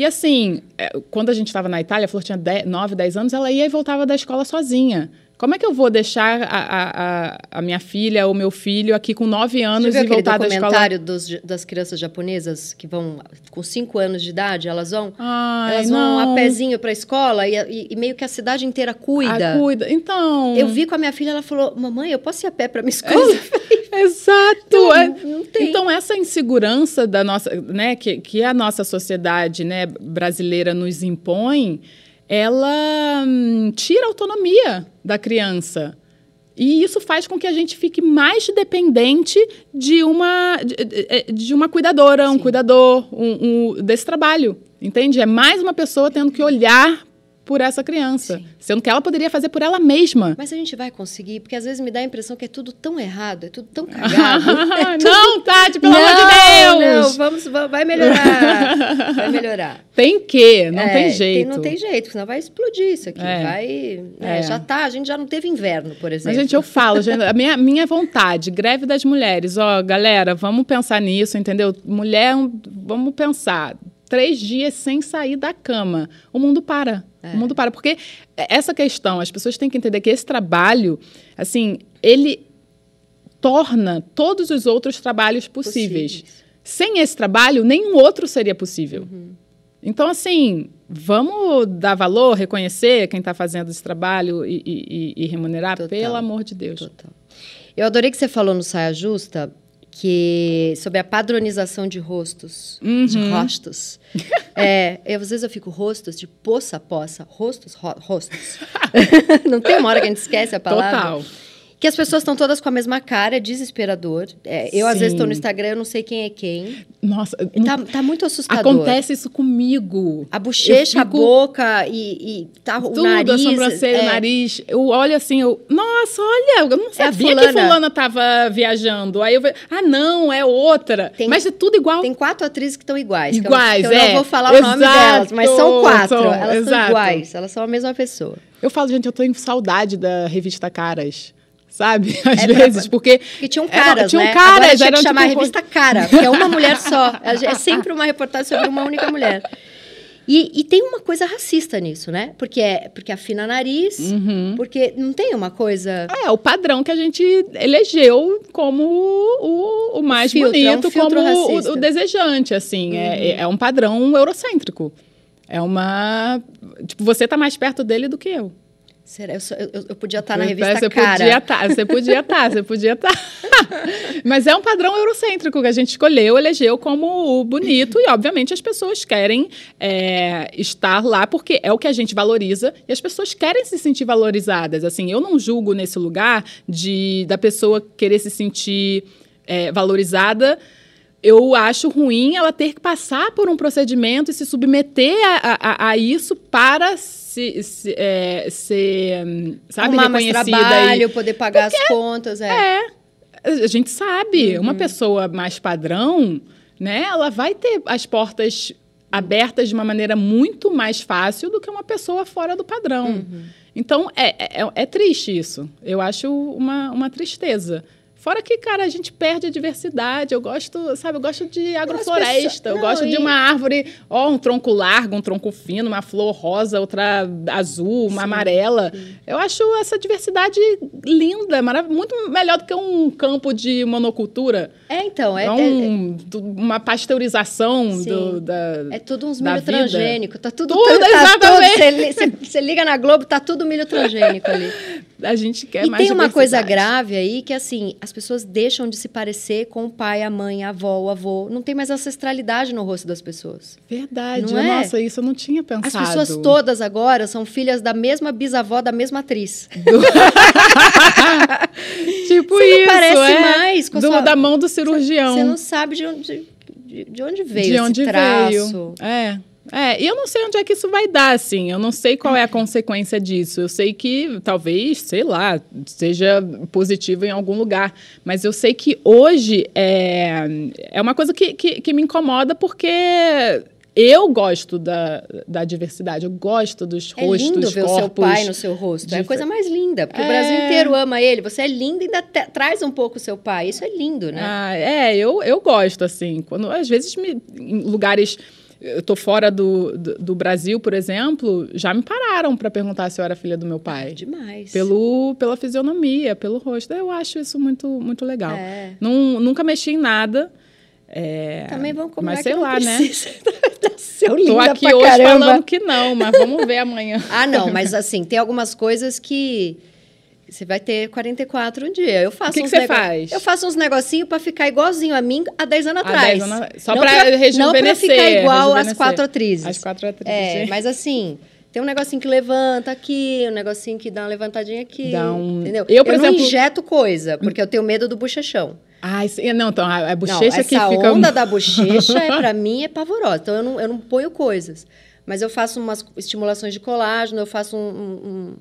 E assim, é, quando a gente estava na Itália, a Flor tinha 10, 9, 10 anos, ela ia e voltava da escola sozinha. Como é que eu vou deixar a, a, a minha filha ou meu filho aqui com 9 anos e voltar da escola? documentário dos, das crianças japonesas que vão com 5 anos de idade, elas vão, Ai, elas não. vão a pezinho para a escola e, e, e, meio que a cidade inteira cuida. Ah, cuida. Então. Eu vi com a minha filha, ela falou: "Mamãe, eu posso ir a pé para minha escola?" Exato. Não, é, não. Então essa insegurança da nossa, né, que, que a nossa sociedade, né, brasileira nos impõe, ela hum, tira a autonomia da criança. E isso faz com que a gente fique mais dependente de uma, de, de uma cuidadora, Sim. um cuidador, um, um, desse trabalho. Entende? É mais uma pessoa tendo que olhar por essa criança, Sim. sendo que ela poderia fazer por ela mesma. Mas a gente vai conseguir, porque às vezes me dá a impressão que é tudo tão errado, é tudo tão cagado. é tudo... Não, Tati, pelo não, amor de Deus! Não, vamos, vai melhorar. vai melhorar. Tem que, não é, tem jeito. Tem, não tem jeito, senão vai explodir isso aqui. É. Vai, né, é. Já tá, a gente já não teve inverno, por exemplo. Mas, gente, eu falo, gente, a minha, minha vontade, greve das mulheres, ó, galera, vamos pensar nisso, entendeu? Mulher, vamos pensar três dias sem sair da cama. O mundo para. É. O mundo para. Porque essa questão, as pessoas têm que entender que esse trabalho, assim, ele torna todos os outros trabalhos possíveis. possíveis. Sem esse trabalho, nenhum outro seria possível. Uhum. Então, assim, vamos dar valor, reconhecer quem está fazendo esse trabalho e, e, e remunerar, Total. pelo amor de Deus. Total. Eu adorei que você falou no Saia Justa que sobre a padronização de rostos, de Uhum. rostos. é, eu, às vezes eu fico rostos de poça poça, rostos, ro- rostos. Não tem uma hora que a gente esquece a palavra. Total. Que as pessoas estão todas com a mesma cara, é desesperador. É, eu, às vezes, estou no Sim. Instagram, eu não sei quem é quem. Nossa, Tá, tá muito assustador. acontece isso comigo. A bochecha, Eu a fico- boca e, e tá, o Tudo, nariz. a sobrancelha, é, o nariz. Eu olho assim, eu. Nossa, olha, eu não sabia que fulana. fulana tava viajando. Aí eu vejo, ah, não, é outra. Tem- Mas é tudo igual. Tem quatro atrizes que estão iguais. que eu- Iguais, que eu, é. não vou falar o nome Exato, delas, mas são quatro. são, elas são exato. iguais, elas são a mesma pessoa. Eu falo, gente, eu tenho saudade da revista Caras. Sabe? Às É pra- vezes, porque. Porque tinham caras, tinham né? caras, Agora tinha eram que chamar tipo a revista Cara, porque é uma mulher só. É sempre uma reportagem sobre uma única mulher. E, e tem uma coisa racista nisso, né? Porque, é, porque afina nariz, Uhum. porque não tem uma coisa... É, o padrão que a gente elegeu como o, o mais filtro, é um bonito, como o- o, desejante, assim. É, é um padrão eurocêntrico. É uma... Tipo, você tá mais perto dele do que eu. Será? Eu, sou- eu- eu podia estar na revista você Cara. Podia estar, você podia estar, você podia estar. Mas é um padrão eurocêntrico que a gente escolheu, elegeu como o bonito e, obviamente, as pessoas querem é, estar lá porque é o que a gente valoriza e as pessoas querem se sentir valorizadas. Assim, eu não julgo nesse lugar de da pessoa querer se sentir é, valorizada eu acho ruim ela ter que passar por um procedimento e se submeter a, a- a isso para se, se, é, ser, hum, sabe, Arrumar mais reconhecida. e- trabalho, poder pagar as contas. É. é, a gente sabe, Uhum. uma pessoa mais padrão, né, ela vai ter as portas abertas de uma maneira muito mais fácil do que uma pessoa fora do padrão. Uhum. Então, é, é, é triste isso. Eu acho uma, uma tristeza. Fora que, cara, a gente perde a diversidade. Eu gosto, sabe, eu gosto de agrofloresta. pessoas- Eu não, gosto de e- uma árvore, ó, um tronco largo, um tronco fino, uma flor rosa, outra azul, uma amarela. Eu acho essa diversidade linda, marav- muito melhor do que um campo de monocultura. É, então, é, É, é- um- do- uma pasteurização Sim. do, da. é tudo uns milho transgênico. Tá tudo, Tudo, tá, exatamente. Você li- você- você liga na Globo, tá tudo milho transgênico ali. A gente quer e mais tem uma coisa grave aí que assim, as pessoas deixam de se parecer com o pai, a mãe, a avó, o avô. Não tem mais ancestralidade no rosto das pessoas. Verdade. Não é? Nossa, isso eu não tinha pensado. As pessoas todas agora são filhas da mesma bisavó da mesma atriz. tipo Você não isso, parece é. mais Do- sua- da mão do cirurgião. Você não sabe de onde, de, de onde veio de esse onde traço. veio. É. É, e eu não sei onde é que isso vai dar, assim. Eu não sei qual é a consequência disso. Eu sei que talvez, sei lá, seja positivo em algum lugar. Mas eu sei que hoje é, é uma coisa que, que, que me incomoda porque eu gosto da, da diversidade. Eu gosto dos É rostos, lindo ver o seu corpos. pai no seu rosto. É a coisa mais linda, porque o É. Brasil inteiro ama ele. Você é lindo e ainda traz um pouco o seu pai. Isso é lindo, né? Ah, é, eu, eu gosto, assim. Quando, às vezes, me, em lugares. Eu tô fora do, do, do Brasil, por exemplo, já me pararam para perguntar se eu era filha do meu pai. Demais. Pelo, pela fisionomia, pelo rosto. Eu acho isso muito, muito legal. É. Nun- nunca mexi em nada. é, Também vamos combinar mas sei não lá, né? precisa. Nasceu Tô linda aqui pra hoje caramba. falando que não, mas vamos ver amanhã. Ah, não, mas assim, tem algumas coisas que você vai ter 44 um dia. Eu faço O que você nego- faz? Eu faço uns negocinhos pra ficar igualzinho a mim há 10 anos atrás. 10 anos- só Não pra Não pra rejuvenescer, ficar igual às rejuvenescer. quatro atrizes. As quatro atrizes. É, mas assim, tem um negocinho que levanta aqui, um negocinho que dá uma levantadinha aqui. Dá um- Entendeu? Eu, por não exemplo- injeto coisa, porque eu tenho medo do bochechão. Ai, sim, não, então, a, a Não, bochecha essa que fica... onda da bochecha, é, pra mim, é pavorosa. Então, eu não, eu não ponho coisas. Mas eu faço umas estimulações de colágeno, eu faço um- um- um-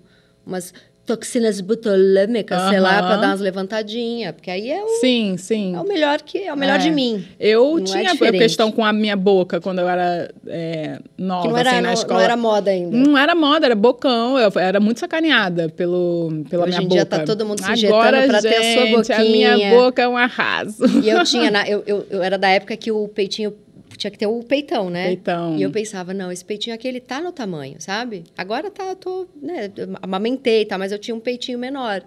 umas toxinas butolâmicas, sei lá, pra Aham. dar umas levantadinhas. Porque aí é o, Sim, sim. é o melhor, que, é o melhor É. de mim. Eu Não é tinha a diferente. questão com a minha boca quando eu era é, nova, Que não era, assim, na não, escola. não era moda ainda. Não era moda, era bocão. Eu era muito sacaneada pelo, pela Hoje minha em dia boca. tá todo mundo se injetando Agora, pra ter a sua gente, A minha boquinha. boca é um arraso. E eu tinha, na- eu, eu, eu era da época que o peitinho tinha que ter o peitão, né? Peitão. E eu pensava, não, esse peitinho aqui, ele tá no tamanho, sabe? Agora tá, eu tô, né, eu amamentei, tá? Mas eu tinha um peitinho menor.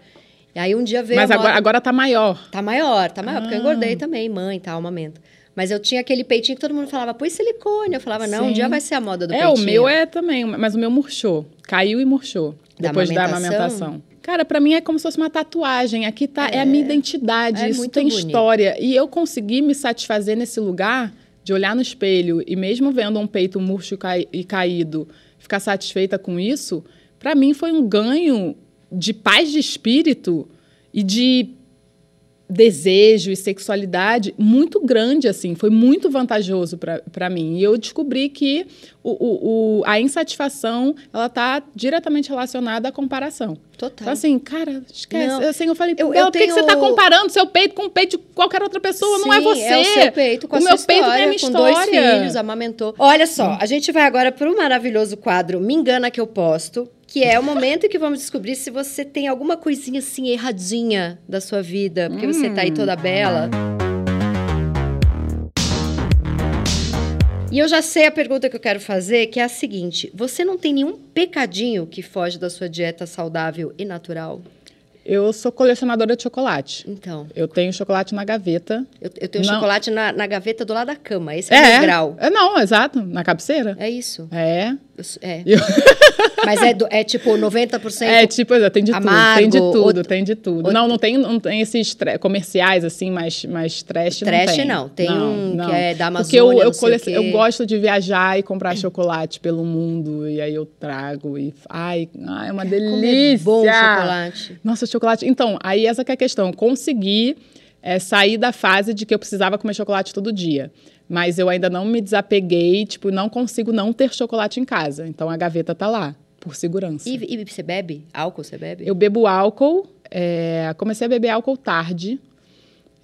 E aí um dia veio Mas agora, agora tá maior. Tá maior, tá maior, porque eu Ah. engordei também, mãe tal, amamento. Mas eu tinha aquele peitinho que todo mundo falava, põe silicone. Eu falava, não, um Sim. dia vai ser a moda do é, peitinho. o meu é também, mas o meu murchou. Caiu e murchou. Da depois da amamentação? amamentação. Cara, pra mim é como se fosse uma tatuagem. Aqui tá, é, a minha identidade. É isso muito tem bonito. história. E eu consegui me satisfazer nesse lugar de olhar no espelho e mesmo vendo um peito murcho e caído, ficar satisfeita com isso, pra mim foi um ganho de paz de espírito e de desejo e sexualidade muito grande, assim. Foi muito vantajoso para mim. E eu descobri que o, o, o- a insatisfação, ela tá diretamente relacionada à comparação. Total. Então, assim, cara, esquece. Não. Assim, eu falei, Eu- Bela, eu por que, que você tá tenho- comparando seu peito com o peito de qualquer outra pessoa? não é Sim, você. É o seu peito com a o sua meu peito história, é a minha com história. dois filhos, amamentou. Olha só, a gente vai agora para o maravilhoso quadro Me Engana Que Eu Posto, que é o momento em que vamos descobrir se você tem alguma coisinha assim erradinha da sua vida, porque você tá aí toda bela. E eu já sei a pergunta que eu quero fazer, que é a seguinte: você não tem nenhum pecadinho que foge da sua dieta saudável e natural? Eu sou colecionadora de chocolate. Então, Eu tenho chocolate na gaveta. eu, eu tenho Não. chocolate na, na gaveta do lado da cama. Esse é, o meu grau. É, não, exato. Na cabeceira. É isso. É. É. Eu- Mas é, do- é tipo 90%. É, tipo, é, tem de tudo, amargo, tem de tudo, outro- tem de tudo. outro- Não, não tem, não tem esses comerciais, assim, mais, mais trash, Trash não tem. não, tem um que é da Porque eu, Amazônia, eu, não eu gosto de viajar e comprar chocolate pelo mundo, e aí eu trago, e ai, ai é uma delícia. bom chocolate. Nossa, chocolate. Então, aí essa é a questão. Consegui é, sair da fase de que eu precisava comer chocolate todo dia. Mas eu ainda não me desapeguei, tipo, não consigo não ter chocolate em casa. Então a gaveta tá lá, por segurança. E, e você bebe? Álcool você bebe? Eu bebo álcool, é, comecei a beber álcool tarde,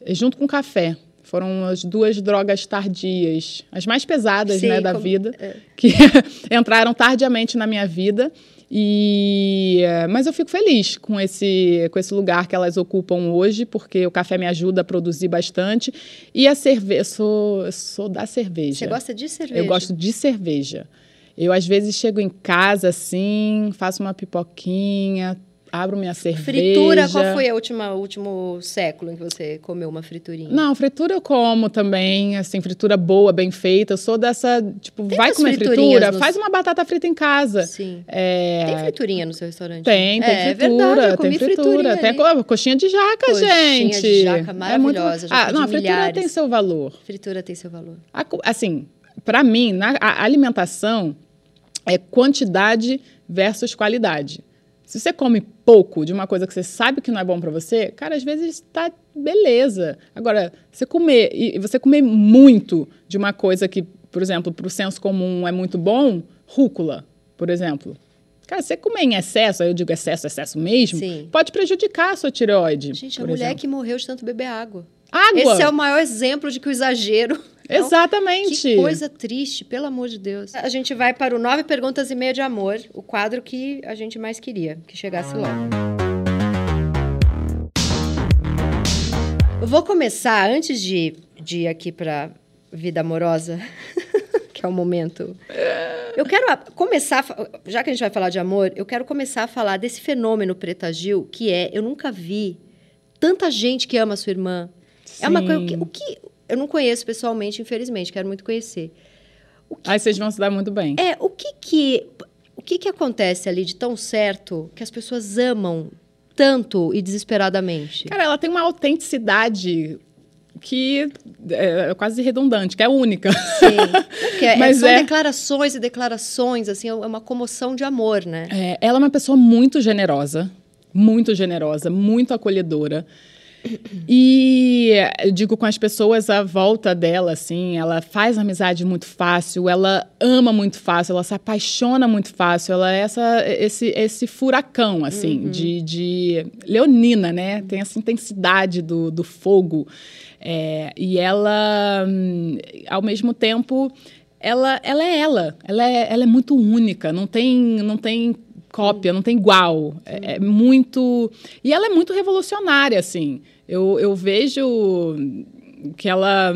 junto com café. Foram as duas drogas tardias, as mais pesadas Sim, né, da como- vida, é. que entraram tardiamente na minha vida. E, eh, mas eu fico feliz com esse, com esse lugar que elas ocupam hoje, porque o café me ajuda a produzir bastante. E a cerveja, sou, eu sou da cerveja. Você gosta de cerveja? Eu gosto de cerveja. Eu, às vezes, chego em casa assim, faço uma pipoquinha, abro minha cerveja. Fritura, qual foi a última, o último século em que você comeu uma friturinha? Não, fritura eu como também, assim, fritura boa, bem feita. Eu sou dessa, tipo, vai umas comer fritura, nos- faz uma batata frita em casa. Sim. É, Tem friturinha no seu restaurante? Tem, tem é, fritura, verdade, eu tem comi fritura. Tem ali. a co- coxinha de jaca, Coxinha gente. de jaca É muito- maravilhosa, Ah, não, a fritura milhares. tem seu valor. Fritura tem seu valor. A assim, para mim, na, a alimentação é quantidade versus qualidade. Se você come pouco de uma coisa que você sabe que não é bom para você, cara, às vezes tá beleza. Agora, você comer e você comer muito de uma coisa que, por exemplo, para o senso comum é muito bom, rúcula, por exemplo. Cara, você comer em excesso, aí eu digo excesso, excesso mesmo, Sim. pode prejudicar a sua tireoide. Gente, a mulher exemplo. que morreu de tanto beber água. Água! Esse é o maior exemplo de que o exagero. Um- Exatamente. Que coisa triste, pelo amor de Deus. A gente vai para o Nove Perguntas e Meia de Amor, o quadro que a gente mais queria, que chegasse logo. Eu vou começar, antes de, de ir aqui para vida amorosa, que é o momento. Eu quero começar, já que a gente vai falar de amor, eu quero começar a falar desse fenômeno Preta Gil, que é, eu nunca vi tanta gente que ama a sua irmã. É uma coisa, o que, Sim. o que eu não conheço pessoalmente, infelizmente, quero muito conhecer. Aí vocês vão se dar muito bem. É, o que que o que que acontece ali de tão certo que as pessoas amam tanto e desesperadamente? Cara, ela tem uma autenticidade que é quase redundante, que é única. Sim. É- Mas são é- declarações e declarações, assim, é uma comoção de amor, né? É, ela é uma pessoa muito generosa, muito generosa, muito acolhedora. E eu digo com as pessoas à volta dela, assim, ela faz amizade muito fácil, ela ama muito fácil, ela se apaixona muito fácil, ela é essa, esse, esse furacão, assim, de, de leonina, né? Tem essa intensidade do, do fogo. É, e ela, hum, ao mesmo tempo, ela, ela é ela, ela é, ela é muito única, não tem, não tem cópia, não tem igual. É, é muito. E ela é muito revolucionária, assim. Eu, eu vejo que ela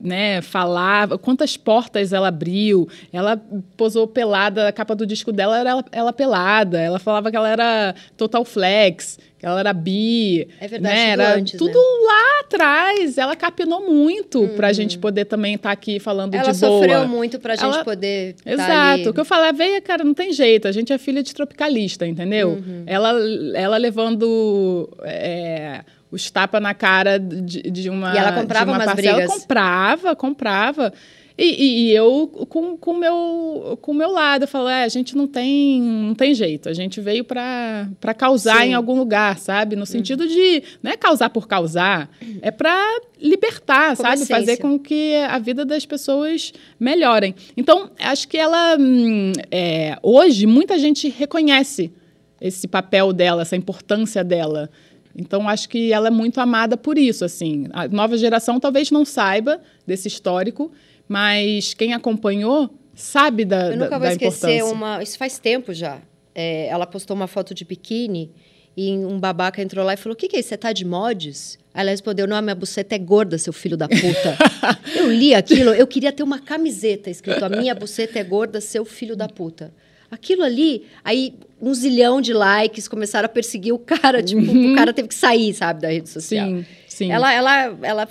né, falava, quantas portas ela abriu. Ela posou pelada, a capa do disco dela era ela, ela pelada. Ela falava que ela era total flex, que ela era bi. É verdade, né? tudo era antes, tudo né? lá atrás. Ela capinou muito pra gente poder também estar aqui falando Ela de boa. sofreu muito pra gente Ela- poder. tá Exato. ali. O que eu falei, veia, cara, não tem jeito. A gente é filha de tropicalista, entendeu? Uhum. Ela, ela levando é, os tapas na cara de, de uma. E ela comprava uma umas parcela. brigas. Comprava, comprava. E, e- e eu com o meu, com o meu lado, eu falo, é, a gente não tem, não tem jeito. A gente veio para causar Sim. Uhum. em algum lugar, sabe? No sentido de. Não é causar por causar, é para libertar, Como sabe? Fazer essência. com que a vida das pessoas melhorem. Então, acho que ela. hum, é, hoje, muita gente reconhece esse papel dela, essa importância dela. Então, acho que ela é muito amada por isso, assim. A nova geração talvez não saiba desse histórico, mas quem acompanhou sabe da, Eu da, nunca vou da esquecer uma. Isso faz tempo já. É, ela postou uma foto de biquíni e um babaca entrou lá e falou: O que, que é isso? Você tá de mods? Ela respondeu: Não, minha buceta é gorda, seu filho da puta. eu li aquilo, eu queria ter uma camiseta escrito: A minha buceta é gorda, seu filho da puta. Aquilo ali, aí um zilhão de likes começaram a perseguir o cara, tipo, o cara teve que sair, sabe, da rede social. Sim, sim. Ela, ela, ela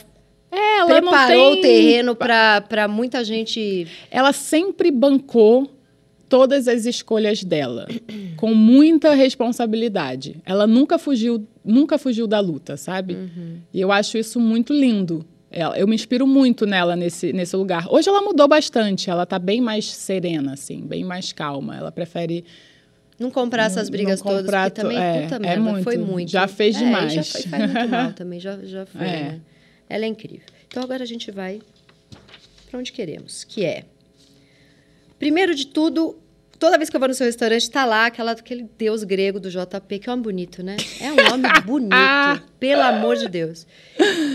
É, ela preparou tem- o terreno para muita gente. ela sempre bancou todas as escolhas dela com muita responsabilidade. Ela nunca fugiu, nunca fugiu da luta, sabe? E eu acho isso muito lindo. Eu me inspiro muito nela nesse, nesse lugar. Hoje ela mudou bastante, ela tá bem mais serena, assim, bem mais calma. Ela prefere Não comprar essas brigas não todas, comprar porque também, é, puta é merda, muito. foi muito. Já fez É, demais. já foi, faz muito mal também, já, já foi, É. né? Ela é incrível. Então agora a gente vai para onde queremos, que é... Primeiro de tudo, toda vez que eu vou no seu restaurante, tá lá aquela, aquele deus grego do JP, que é um homem bonito, né? É um homem bonito, pelo amor de Deus.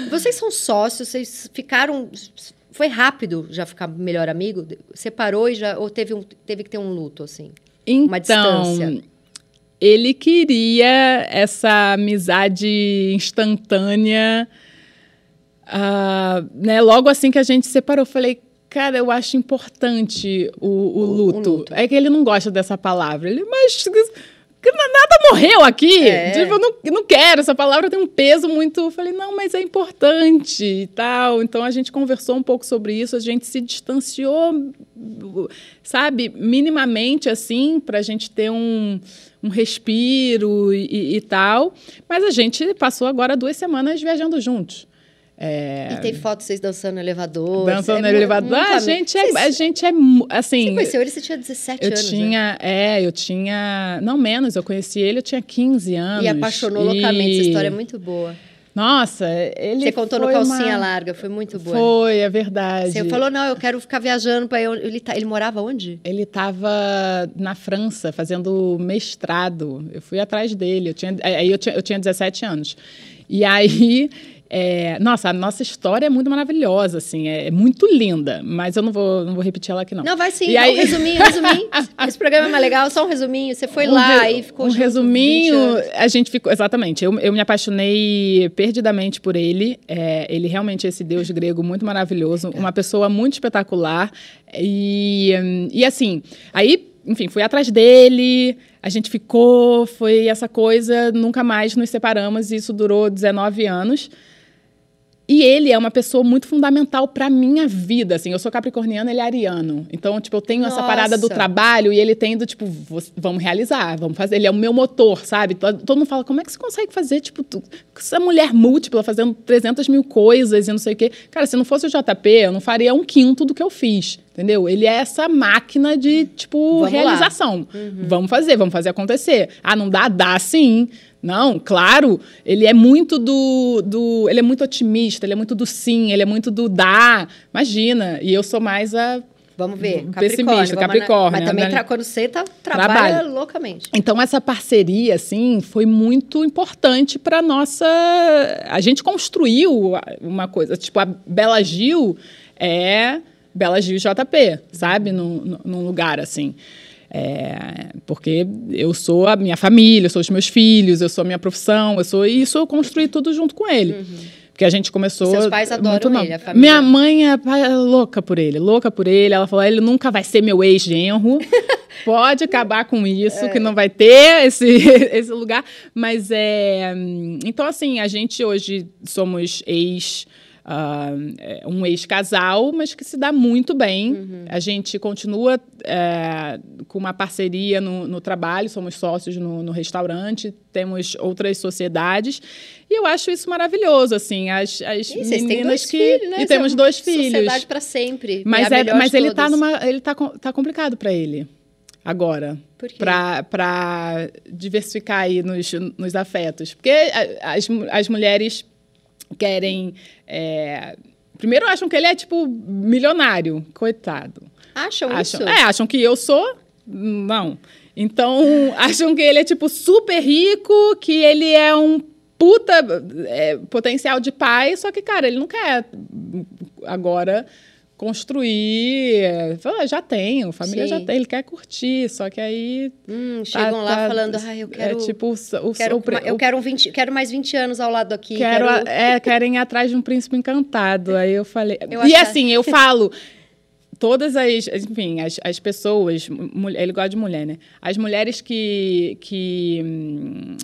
Vocês são sócios, vocês ficaram... Foi rápido já ficar melhor amigo? Separou e já... Ou teve, um, teve que ter um luto, assim? Uma Então, distância. ele queria essa amizade instantânea. ah, né? Logo assim que a gente separou, eu falei, cara, eu acho importante o, o O- o luto. luto. É que ele não gosta dessa palavra. Ele, mas nada morreu aqui. É. Tipo, eu não, eu não quero, essa palavra tem um peso muito. Eu falei, não, mas é importante e tal. Então a gente conversou um pouco sobre isso, a gente se distanciou, sabe, minimamente assim, para a gente ter um, um respiro e, e- e tal. Mas a gente passou agora duas semanas viajando juntos. É, E tem foto de vocês dançando no elevador. dançando é no elevador. Ah, a gente é, a gente é assim. Você conheceu ele, você tinha 17 Eu anos, né? tinha, é, eu tinha, não menos, eu conheci ele, eu tinha 15 anos. E apaixonou loucamente, essa história é muito boa. Nossa, ele Você contou no calcinha uma- larga, foi muito boa. Foi, é verdade. Você falou, não, eu quero ficar viajando para ele, tá- ele morava onde? Ele estava na França fazendo mestrado. Eu fui atrás dele. Eu tinha, aí eu tinha, eu tinha 17 anos. E aí, é, nossa, a nossa história é muito maravilhosa, assim, é, é muito linda. Mas eu não vou, não vou repetir ela aqui, não. Não, vai sim, E aí- um resuminho, resuminho. Esse programa é mais legal, só um resuminho. Você foi Um lá re- e ficou um junto 20 resuminho, a gente ficou exatamente. Eu, eu me apaixonei perdidamente por ele. É, ele realmente é esse deus grego muito maravilhoso, uma pessoa muito espetacular e, e assim, aí enfim, fui atrás dele, a gente ficou, foi essa coisa, nunca mais nos separamos, e isso durou 19 anos. E ele é uma pessoa muito fundamental para minha vida, assim. Eu sou capricorniana, ele é ariano. Então, tipo, eu tenho essa parada do Nossa. trabalho e ele tem do tipo, "Você- vamos realizar, vamos fazer. Ele é o meu motor, sabe? Todo, mundo fala, como é que você consegue fazer, tipo, tu, essa mulher múltipla fazendo 300 mil coisas e não sei o quê. Cara, se não fosse o JP, eu não faria um quinto do que eu fiz, entendeu? Ele é essa máquina de, tipo, Vamos realização. Vamos fazer, vamos fazer acontecer. Ah, não dá? Dá sim. Não, claro, ele é muito do, do. Ele é muito otimista, ele é muito do sim, ele é muito do dá. Imagina. E eu sou mais a. Vamos ver, Capricórnio. pessimista, Capricórnio, ana- Mas também né? tra- quando você tá, trabalha Trabalho. loucamente. Então, essa parceria, assim, foi muito importante para nossa. A gente construiu uma coisa. Tipo, a Bela Gil é Bela Gil JP, sabe? Num- num lugar assim. É, porque eu sou a minha família, eu sou os meus filhos, eu sou a minha profissão, eu sou isso, eu construí tudo junto com ele. Porque Porque a gente começou. Seus pais adoram muito ele, novo. a família. Minha mãe é é louca por ele, louca por ele. Ela falou: ele nunca vai ser meu ex-genro. Pode acabar com isso, que não vai ter esse, esse lugar. Mas é. Então, assim, a gente hoje somos ex. É, um ex-casal, mas que se dá muito bem. Uhum. A gente continua é, com uma parceria no, no trabalho, somos sócios no, no restaurante, temos outras sociedades. E eu acho isso maravilhoso, assim, as, as E vocês têm meninas que... filhos, né? E temos dois filhos. Sociedade para sempre. Mas, é mas ele tá todas. numa. Ele tá, tá complicado para ele agora. Por quê? Pra, pra diversificar aí nos, nos afetos. Porque as, as mulheres querem. é, primeiro acham que ele é, tipo, milionário. Coitado. Acham, Acham, isso? é, acham que eu sou. Não. Então, acham que ele é, tipo, super rico, que ele é um puta é, potencial de pai, só que, cara, ele não quer agora construir. Fala, já tenho, família já Sim. tem, ele quer curtir, só que aí. Hum, tá- chegam lá tá- falando, ah, eu quero... É tipo, o, quero, o, eu quero, um 20, quero mais 20 anos ao lado aqui. Quero, quero- é, querem ir atrás de um príncipe encantado. Aí eu falei. Eu e assim, eu falo. Todas as, enfim, as, as pessoas, ele gosta de mulher, né? As mulheres que, que hum,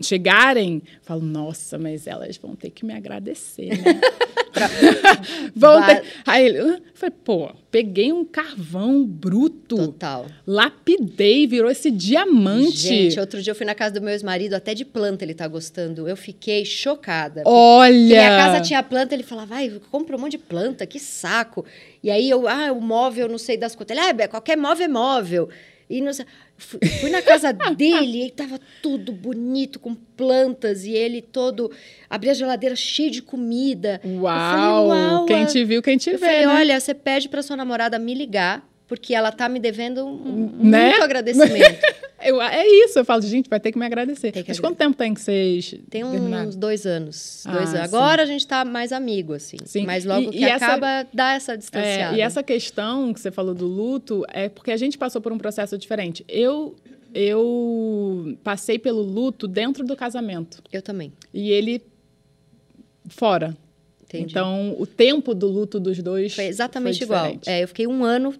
chegarem, falam, nossa, mas elas vão ter que me agradecer, né? vão ter... Aí ele, falei, pô, peguei um carvão bruto, Total. lapidei, virou esse diamante. Gente, outro dia eu fui na casa do meu ex-marido, até de planta ele tá gostando. Eu fiquei chocada. Olha! Porque minha casa tinha planta, ele falava, vai, compra um monte de planta, que saco. E aí eu, ah, o móvel, não sei das contas. Ele, ah, qualquer móvel é móvel. E não sei- fui, na casa dele e tava tudo bonito, com plantas, e ele todo. Abria a geladeira cheio de comida. Eu falei, Uau! "Uau, quem a- te viu, quem te Eu vê, falei, né? olha, você pede pra sua namorada me ligar, porque ela tá me devendo um, Né? muito agradecimento. Eu, é isso, eu falo, gente, vai ter que me agradecer. Que Mas quanto tempo tem que vocês Tem terminaram? uns dois anos. Ah, dois anos. Agora a gente tá mais amigo, assim. Sim. Mas logo E- que e essa- acaba, dá essa É, distanciada. e essa questão que você falou do luto é porque a gente passou por um processo diferente. Eu, eu passei pelo luto dentro do casamento Eu também. e ele fora. Entendi. Então, o tempo do luto dos dois foi exatamente foi igual. É, eu fiquei um ano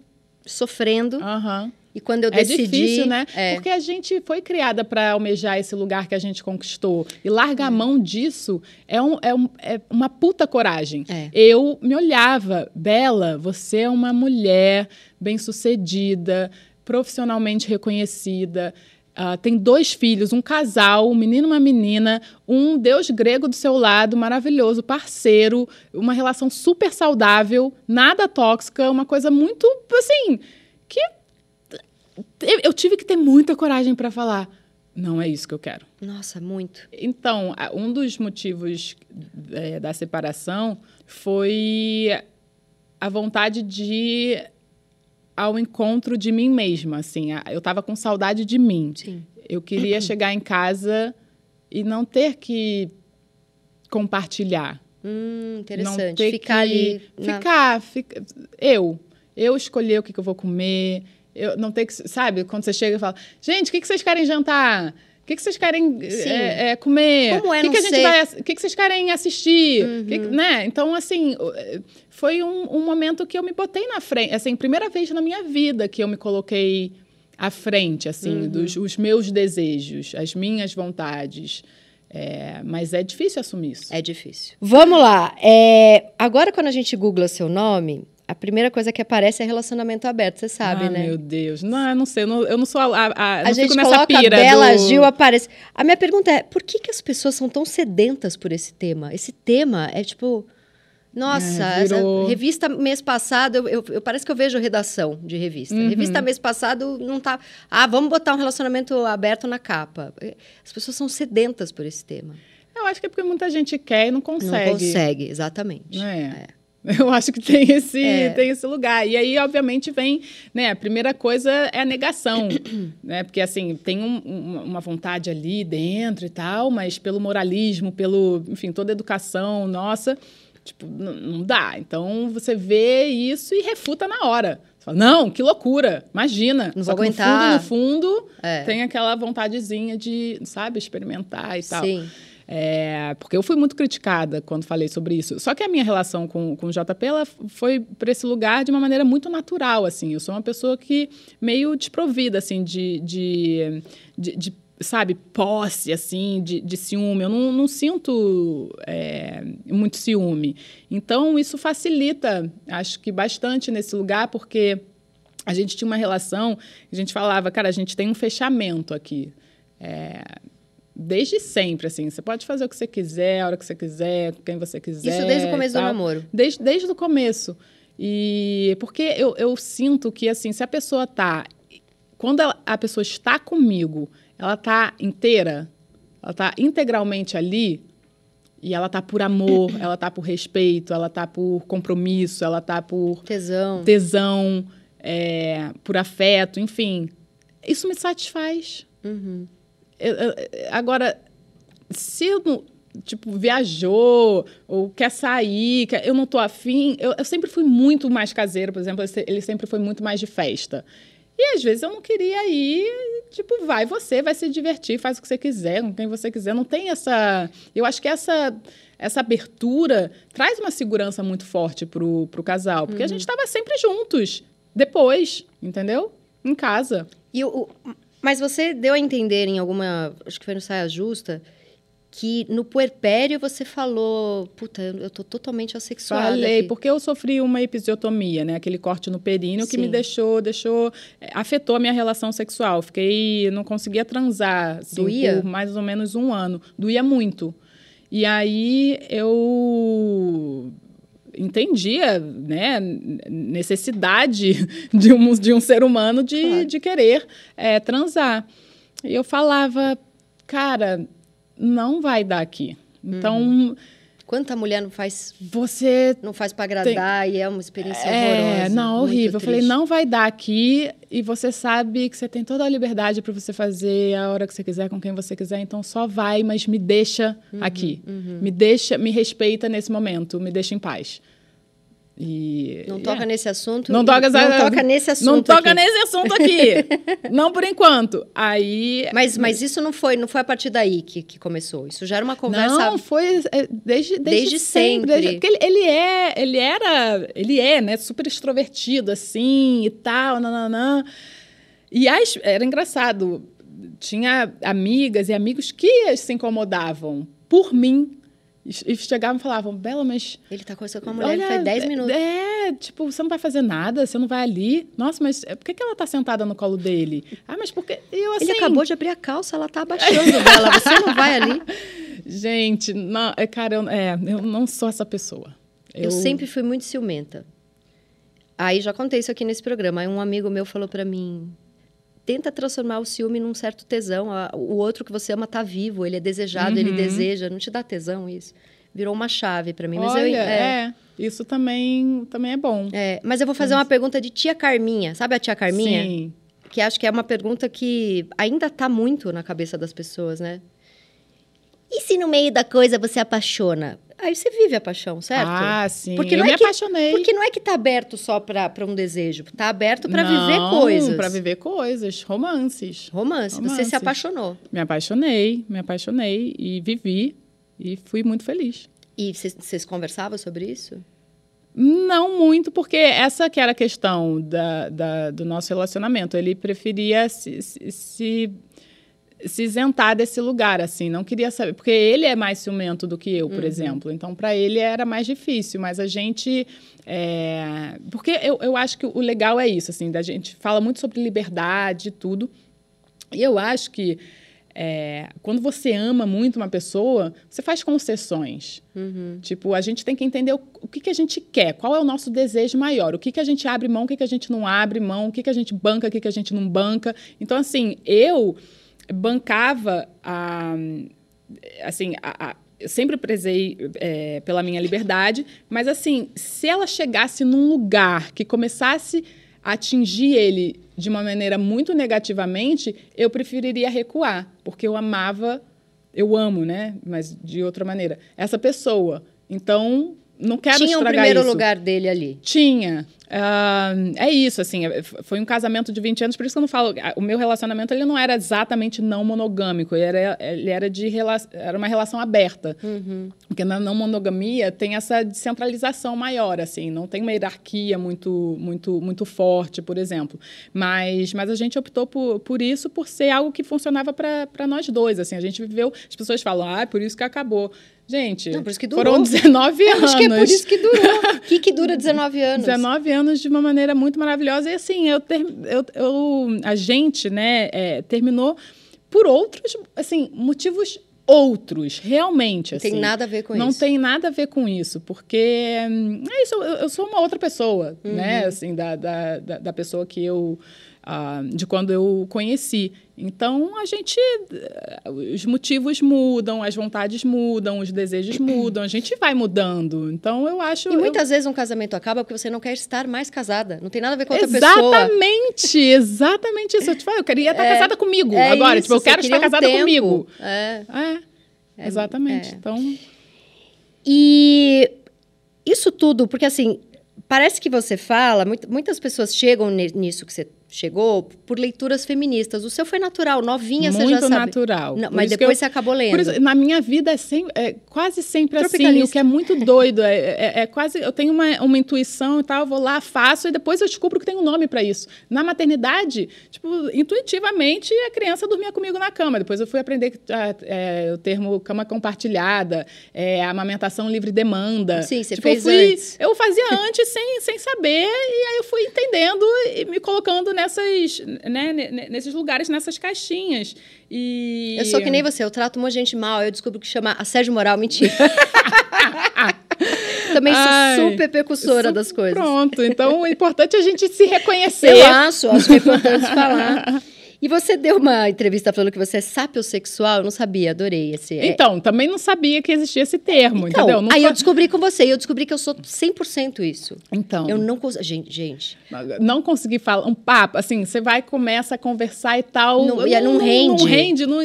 sofrendo. Aham. E quando eu É decidi. difícil, né? É, Porque a gente foi criada para almejar esse lugar que a gente conquistou. E largar a mão disso é, um- é um- é uma puta coragem. É. Eu me olhava, Bela, você é uma mulher bem-sucedida, profissionalmente reconhecida. Ah, tem dois filhos, um casal, um menino e uma menina, um deus grego do seu lado, maravilhoso, parceiro, uma relação super saudável, nada tóxica, uma coisa muito, assim, que eu- tive que ter muita coragem para falar. Não é isso que eu quero. Nossa, muito. Então, um dos motivos é, da separação foi a vontade de ao encontro de mim mesma. Assim, eu estava com saudade de mim. Sim. Eu queria chegar em casa e não ter que compartilhar. Hum, Não interessante. ter Ficar que- ali. na- Ficar, fica- eu. Eu escolher o que, que eu vou comer. Eu não ter que. Sabe, quando você chega e fala, gente, o que, que vocês querem jantar? O que, que vocês querem é, é, comer? Como é o que, que a gente ser- vai. ass- O que, que vocês querem assistir? Uhum. Que né? Então, assim, foi um, um momento que eu me botei na frente. Assim, primeira vez na minha vida que eu me coloquei à frente, assim, Uhum. dos os meus desejos, as minhas vontades. É, mas é difícil assumir isso. É difícil. Vamos lá. É, agora, quando a gente googla seu nome, a primeira coisa que aparece é relacionamento aberto, você sabe, ah, né? meu Deus. Não, eu não sei. Eu não, eu não sou a, a, a, A não gente fico coloca pira Bela do... Gil, aparece. A minha pergunta é, por que, que as pessoas são tão sedentas por esse tema? Esse tema é tipo... Nossa, É, essa virou- revista mês passado, eu, eu- eu- parece que eu vejo redação de revista. Uhum. Revista mês passado não tá. Ah, vamos botar um relacionamento aberto na capa. As pessoas são sedentas por esse tema. Eu acho que é porque muita gente quer e não consegue. Não consegue, exatamente. É. Eu acho que tem esse, É. tem esse lugar. E aí, obviamente, vem, né? A primeira coisa é a negação, né? Porque, assim, tem um- um- uma vontade ali dentro e tal, mas pelo moralismo, pelo, enfim, toda a educação nossa, tipo, não dá. Então, você vê isso e refuta na hora. Você fala, não, que loucura, imagina. Não vou aguentar. No fundo, no fundo, É. tem aquela vontadezinha de, sabe, experimentar e tal. Sim. É, porque eu fui muito criticada quando falei sobre isso. Só que a minha relação com, com o JP ela foi para esse lugar de uma maneira muito natural. assim. Eu sou uma pessoa que meio desprovida assim, de, de, de, de sabe, posse, assim, de, de ciúme. Eu não, não sinto é, muito ciúme. Então, isso facilita, acho que bastante nesse lugar, porque a gente tinha uma relação, a gente falava, cara, a gente tem um fechamento aqui. É, desde sempre, assim. Você pode fazer o que você quiser, a hora que você quiser, com quem você quiser. Isso desde o começo do namoro? Desde, desde o começo. E porque eu, eu sinto que, assim, se a pessoa tá. Quando ela, a pessoa está comigo, ela tá inteira, ela tá integralmente ali, e ela tá por amor, ela tá por respeito, ela tá por compromisso, ela tá por. Tesão. Tesão, é, por afeto, enfim. Isso me satisfaz. Uhum. Eu, eu, agora, se eu não, tipo, viajou ou quer sair, quer, eu não tô afim, eu, eu sempre fui muito mais caseiro, por exemplo, ele sempre foi muito mais de festa. E às vezes eu não queria ir, tipo, vai você, vai se divertir, faz o que você quiser, com quem você quiser. Não tem essa. Eu acho que essa essa abertura traz uma segurança muito forte pro, pro casal, porque uhum. a gente estava sempre juntos, depois, entendeu? Em casa. E o, mas você deu a entender em alguma, acho que foi no Saia Justa, que no puerpério você falou, puta, eu tô totalmente assexuada. Falei, aqui. porque eu sofri uma episiotomia, né? Aquele corte no períneo Sim. que me deixou, deixou, é, afetou a minha relação sexual. Fiquei, não conseguia transar, assim, Doía? por mais ou menos um ano. Doía muito. E aí eu entendia né, necessidade de um, de um ser humano de, claro. de querer é, transar. E eu falava, cara, não vai dar aqui. Então. Uhum. Quanta mulher não faz. Você. Não faz para agradar tem, e é uma experiência é, horrorosa. Não, horrível. Eu falei, não vai dar aqui e você sabe que você tem toda a liberdade para você fazer a hora que você quiser, com quem você quiser, então só vai, mas me deixa uhum, aqui. Uhum. Me deixa, me respeita nesse momento, me deixa em paz. E, não toca é. nesse assunto. Não, toca, não toca nesse assunto. Não toca aqui. nesse assunto aqui. não por enquanto. Aí. Mas, mas isso não foi, não foi a partir daí que, que começou. Isso já era uma conversa. Não, foi é, desde, desde, desde sempre. sempre. Desde, ele, ele é, ele era, ele é, né, super extrovertido assim e tal, nananã. E as, era engraçado. Tinha amigas e amigos que se incomodavam por mim e chegavam e falavam, Bela, mas. Ele tá conversando com a mulher, olha, ele faz 10 minutos. É, tipo, você não vai fazer nada, você não vai ali. Nossa, mas por que, que ela tá sentada no colo dele? Ah, mas porque. Eu, assim... Ele acabou de abrir a calça, ela tá abaixando dela, você não vai ali. Gente, não, é, cara, eu, é, eu não sou essa pessoa. Eu... eu sempre fui muito ciumenta. Aí já contei isso aqui nesse programa. Aí um amigo meu falou para mim: tenta transformar o ciúme num certo tesão. O outro que você ama tá vivo, ele é desejado, uhum. ele deseja. Não te dá tesão isso. Virou uma chave para mim. Mas Olha, eu, é, é, isso também, também é bom. É, mas eu vou fazer uma pergunta de tia Carminha. Sabe a tia Carminha? Sim. Que acho que é uma pergunta que ainda tá muito na cabeça das pessoas, né? E se no meio da coisa você apaixona? Aí você vive a paixão, certo? Ah, sim. Porque eu não me é que, apaixonei. Porque não é que tá aberto só para um desejo. Tá aberto para viver coisas. para viver coisas. Romances. Romance. Romance. Você se apaixonou. Me apaixonei, me apaixonei e vivi. E fui muito feliz. E vocês conversavam sobre isso? Não muito, porque essa que era a questão da, da do nosso relacionamento. Ele preferia se, se, se se isentar desse lugar, assim, não queria saber, porque ele é mais ciumento do que eu, por uhum. exemplo, então para ele era mais difícil, mas a gente, é... porque eu, eu acho que o legal é isso, assim, da gente fala muito sobre liberdade e tudo, e eu acho que é, quando você ama muito uma pessoa, você faz concessões. Uhum. Tipo, a gente tem que entender o, o, que, que a gente quer, qual é o nosso desejo maior, o que, que a gente abre mão, o que, que a gente não abre mão, o que, que a gente banca, o que, que a gente não banca. Então, assim, eu bancava a, assim, a, a, eu sempre prezei é, pela minha liberdade, mas assim, se ela chegasse num lugar que começasse a atingir ele de uma maneira muito negativamente, eu preferiria recuar, porque eu amava, eu amo, né? Mas de outra maneira, essa pessoa. Então, não quero Tinha estragar primeiro isso. lugar dele ali. Tinha. Ah, é isso, assim, é- foi um casamento de 20 anos, por isso que eu não falo. ah, O meu relacionamento ele não era exatamente não monogâmico, ele era, ele era de era uma relação aberta. Porque na não monogamia tem essa descentralização maior, assim, não tem uma hierarquia muito, muito, muito forte, por exemplo. Mas, mas a gente optou por, por isso, por ser algo que funcionava para nós dois. Assim, a gente viveu. As pessoas falam, ah, é por isso que acabou. Gente, Não, por isso que durou. foram 19 Eu anos. acho que é por isso que durou. O que, que dura 19 anos? 19 anos de uma maneira muito maravilhosa. E assim, eu, ter, eu, eu- a gente, né, é, terminou por outros, assim, motivos outros, realmente. Não tem assim. nada a ver com Não isso. tem nada a ver com isso, porque hum, é isso, eu, eu sou uma outra pessoa, Uhum. né? Assim, da, da, da, da pessoa que eu. Ah, de quando eu conheci. Então, a gente. eh, Os motivos mudam, as vontades mudam, os desejos mudam, a gente vai mudando. Então, eu acho. E eu- muitas vezes um casamento acaba porque você não quer estar mais casada. Não tem nada a ver com outra pessoa. Exatamente, exatamente isso. Eu te falo, eu queria estar casada comigo É agora. isso, tipo, eu quero estar um casada tempo. comigo. É. É, exatamente. é. Então, E isso tudo, porque assim, parece que você fala, muit- muitas pessoas chegam nisso que você chegou por leituras feministas. O seu foi natural, novinha, você já muito sabe. natural. Não, mas depois eu- você acabou lendo. Isso, na minha vida é, sempre, é quase sempre assim, o que é muito doido. É, é- é quase. Eu tenho uma, uma intuição e tal, vou lá, faço, e depois eu descubro que tem um nome para isso. Na maternidade, tipo, intuitivamente a criança dormia comigo na cama. Depois eu fui aprender que, ah, é, o termo cama compartilhada, é, amamentação livre demanda. Sim, você Tipo, fez eu fui- antes. Eu fazia antes sem, sem saber, e aí eu fui entendendo e me colocando nessas, né, ne- ne- nesses lugares, nessas caixinhas. E... Eu sou que nem você, eu trato uma gente mal, eu descubro que chama assédio moral, mentira. Também sou Ai, super precursora Isso- das coisas. Pronto, então o importante é a gente se reconhecer. Eu acho, acho que é importante falar. E você deu uma entrevista falando que você é sapiosexual, eu não sabia, adorei esse. é- Então, também não sabia que existia esse termo, Então, entendeu? Não aí fa- eu descobri com você, e eu descobri que eu sou 100% isso. Então, Eu não consigo. Gente, gente. não consegui falar um papo, assim, você vai, começa a conversar e tal. Não- e aí não rende. Não rende, não.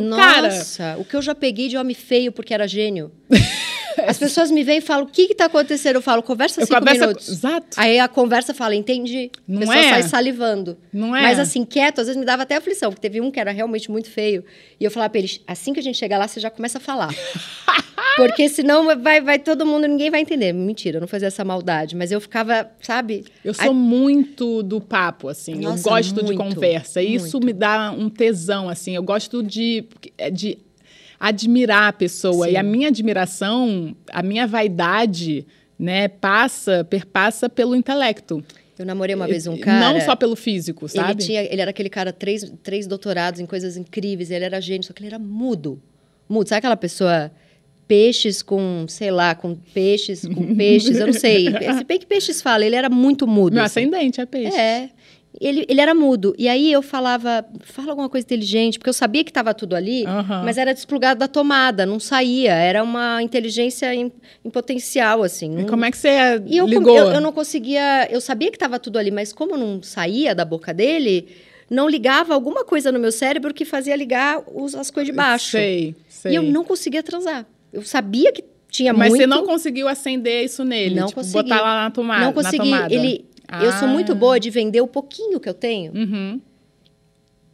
não cara, Nossa, o que eu já peguei de homem feio porque era gênio. As pessoas me veem e falam: o que está acontecendo? Eu falo, conversa eu cinco converso. minutos. Exato. Aí a conversa fala, entendi. Não a pessoa é? sai salivando. Não é? Mas assim, quieto, às vezes me dava até aflição, porque teve um que era realmente muito feio. E eu falava pra ele, assim que a gente chegar lá, você já começa a falar. porque senão vai, vai todo mundo, ninguém vai entender. Mentira, eu não fazia essa maldade. Mas eu ficava, sabe? Eu sou muito do papo, assim. Nossa, eu gosto de muito, conversa. E Isso me dá um tesão, assim. Eu gosto de, de admirar a pessoa. Sim. E a minha admiração, a minha vaidade, né, passa, perpassa pelo intelecto. Eu namorei uma vez um cara. Não só pelo físico, Ele, sabe? tinha, ele era aquele cara, três, três doutorados em coisas incríveis, ele era gênio, só que ele era mudo. Mudo. Sabe aquela pessoa, peixes com, sei lá, com peixes, com peixes, eu não sei. Se bem que peixes fala, ele era muito mudo. Meu assim. ascendente é peixe. É. Ele, ele era mudo. E aí eu falava, fala alguma coisa inteligente, porque eu sabia que estava tudo ali, Aham. mas era desplugado da tomada, não saía. Era uma inteligência em, em potencial, assim. E não- como é que você e ligou? eu, eu não conseguia. Eu sabia que estava tudo ali, mas como não saía da boca dele, não ligava alguma coisa no meu cérebro que fazia ligar os- as coisas de baixo. Sei, sei. E eu não conseguia transar. Eu sabia que tinha Mas muito. você não conseguiu acender isso nele? Não tipo, consegui. botar lá na tomada? não na consegui. tomada? Ele, Eu sou muito Ah. boa de vender o pouquinho que eu tenho. Uhum.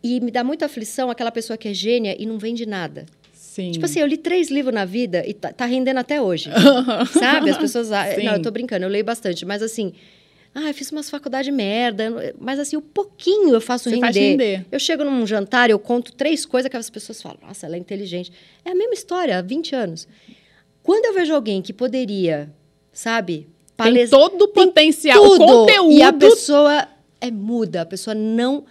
E me dá muita aflição aquela pessoa que é gênia e não vende nada. Sim. Tipo assim, eu li três livros na vida e tá, tá rendendo até hoje. Sabe? As pessoas. ah, Sim. Não, eu tô brincando, eu leio bastante, mas assim. Ah, eu fiz umas faculdades merda. Mas assim, o pouquinho eu faço Você render. faz render. Eu chego num jantar, eu conto três coisas que as pessoas falam. Nossa, ela é inteligente. É a mesma história, há 20 anos. Quando eu vejo alguém que poderia, sabe? Tem todo o potencial, o tudo, conteúdo. E a pessoa é muda, a pessoa não.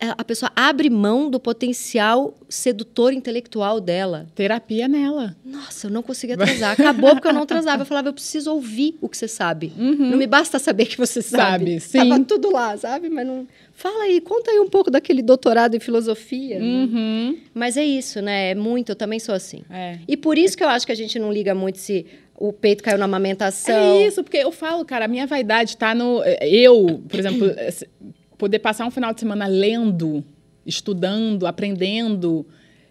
é, A pessoa abre mão do potencial sedutor intelectual dela. Terapia nela. Nossa, eu não conseguia transar. Acabou porque eu não transava. Eu falava, eu preciso ouvir o que você sabe. Não me basta saber que você sabe. Sabe, sim. Tava tudo lá, sabe? Mas não. Fala aí, conta aí um pouco daquele doutorado em filosofia. Uhum. Mas é isso, né? É muito, eu também sou assim. É. E por isso que eu acho que a gente não liga muito se o peito caiu na amamentação. É isso, porque eu falo, cara, a minha vaidade tá no. Eu, por exemplo, esse- poder passar um final de semana lendo, estudando, aprendendo,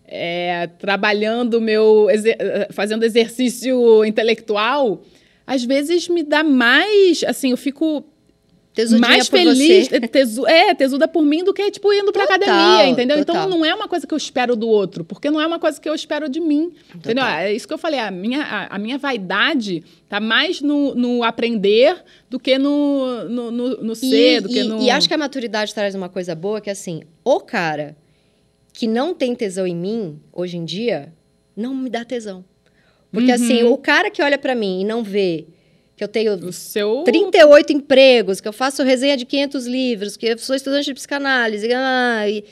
é, trabalhando meu. exer- fazendo exercício intelectual. às vezes me dá mais, assim, eu fico Tesudinha mais por feliz, você. tesu, é, tesuda por mim do que, tipo, indo pra Total, academia, entendeu? total. Então não é uma coisa que eu espero do outro, porque não é uma coisa que eu espero de mim. Entendeu? É isso que eu falei, a minha, a, a minha vaidade tá mais no, no aprender do que no, no, no, no ser, do que e, no. e acho que a maturidade traz uma coisa boa, que é assim, o cara que não tem tesão em mim, hoje em dia, não me dá tesão. Porque Uhum. assim, o cara que olha pra mim e não vê que eu tenho o seu. 38 empregos, que eu faço resenha de 500 livros, que eu sou estudante de psicanálise, ah, e,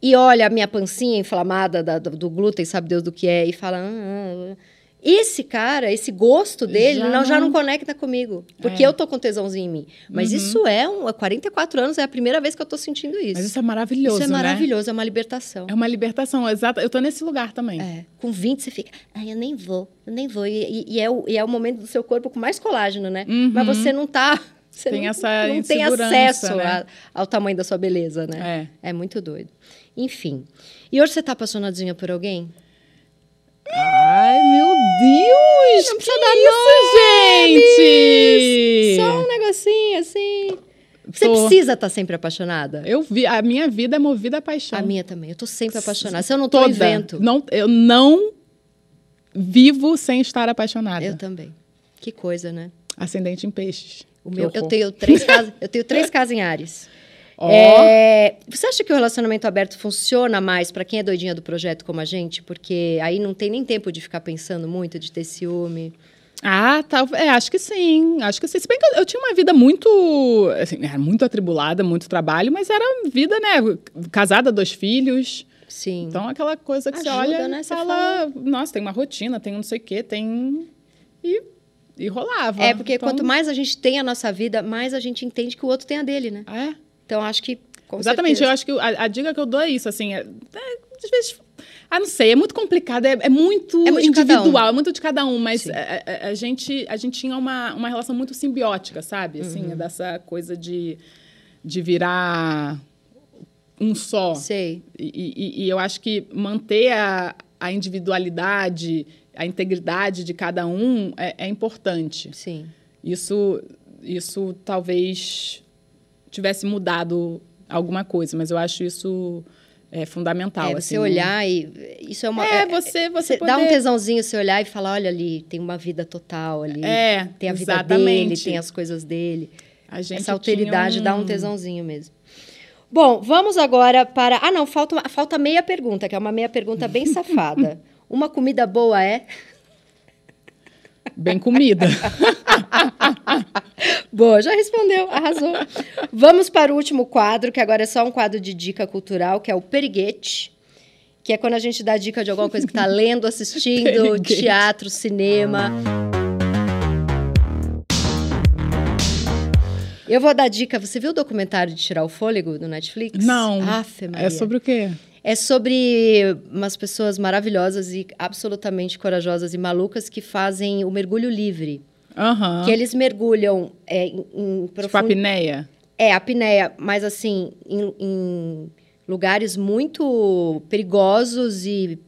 e olha a minha pancinha inflamada da- do, glúten, sabe Deus do que é, e fala... "Ah, ah, ah." Esse cara, esse gosto dele, Já não, já não- conecta comigo. Porque É. eu tô com tesãozinho em mim. Mas isso é, um, há 44 anos, é a primeira vez que eu tô sentindo isso. Mas isso é maravilhoso, Isso é né? maravilhoso, é uma libertação. É uma libertação, exato. Eu tô nesse lugar também. É, com 20 você fica, ai, eu nem vou, eu nem vou. E, e- é, o, e é o momento do seu corpo com mais colágeno, né? Uhum. Mas você não tá. Você Tem não, essa não tem acesso né? a- ao tamanho da sua beleza, né? É. É muito doido. Enfim. E hoje você tá apaixonadinha por alguém? Ai, meu Deus! Não precisa dar isso, gente! Só um negocinho assim. Você Tô. precisa estar sempre apaixonada? Eu vi, a minha vida é movida a paixão. A minha também. Eu tô sempre apaixonada. Se eu não tô, Toda. eu invento. Não, eu não vivo sem estar apaixonada. Eu também. Que coisa, né? Ascendente em peixes. O meu, eu tenho três casas, eu tenho três casas em Ares. Ó. É, você acha que o relacionamento aberto funciona mais para quem é doidinha do projeto como a gente? Porque aí não tem nem tempo de ficar pensando muito, de ter ciúme. Ah, tá. É, acho que sim. Acho que sim. Se bem que eu, eu tinha uma vida muito. Assim, era muito atribulada, muito trabalho, mas era vida, né? Casada, dois filhos. Sim. Então, aquela coisa que Ajuda, você olha né? Você fala, nossa, tem uma rotina, tem um não sei o quê, tem... E, e rolava. é, porque Então, quanto mais a gente tem a nossa vida, mais a gente entende que o outro tem a dele, né? É, Então acho que. Exatamente. certeza. Eu acho que a, a dica que eu dou é isso, assim, é, é, às vezes... Ah, não sei, é muito complicado, é, é muito É muito cada um. individual, é muito de cada um, mas a, a- a gente, a gente tinha uma, uma relação muito simbiótica, sabe? Assim, Uhum. dessa coisa de, de virar um só. Sei. E, e- e eu acho que manter a, a individualidade, a integridade de cada um é, é importante. Sim. Isso, isso talvez tivesse mudado alguma coisa, mas eu acho isso é, fundamental. É, assim, você olhar e. Isso é uma. É, você, você Dá um poder- tesãozinho você olhar e falar: olha ali, tem uma vida total ali. É, tem a vida exatamente. dele, tem as coisas dele. Essa alteridade tinha dá um tesãozinho mesmo. Bom, vamos agora para. Ah, não, falta, falta meia pergunta, que é uma meia pergunta bem safada. Uma comida boa é? Bem comida. Boa, já respondeu, arrasou. Vamos para o último quadro, que agora é só um quadro de dica cultural, que é o Periguete. Que é quando a gente dá dica de alguma coisa que está lendo, assistindo, teatro, cinema. Eu vou dar dica. Você viu o documentário de Tirar o Fôlego do Netflix? Não. Afe, Maria. é sobre o quê? É sobre umas pessoas maravilhosas e absolutamente corajosas e malucas que fazem o mergulho livre. Aham. Que eles mergulham é, em, em Tipo a profund- apneia. É, a apneia, mas assim, em, em lugares muito perigosos e,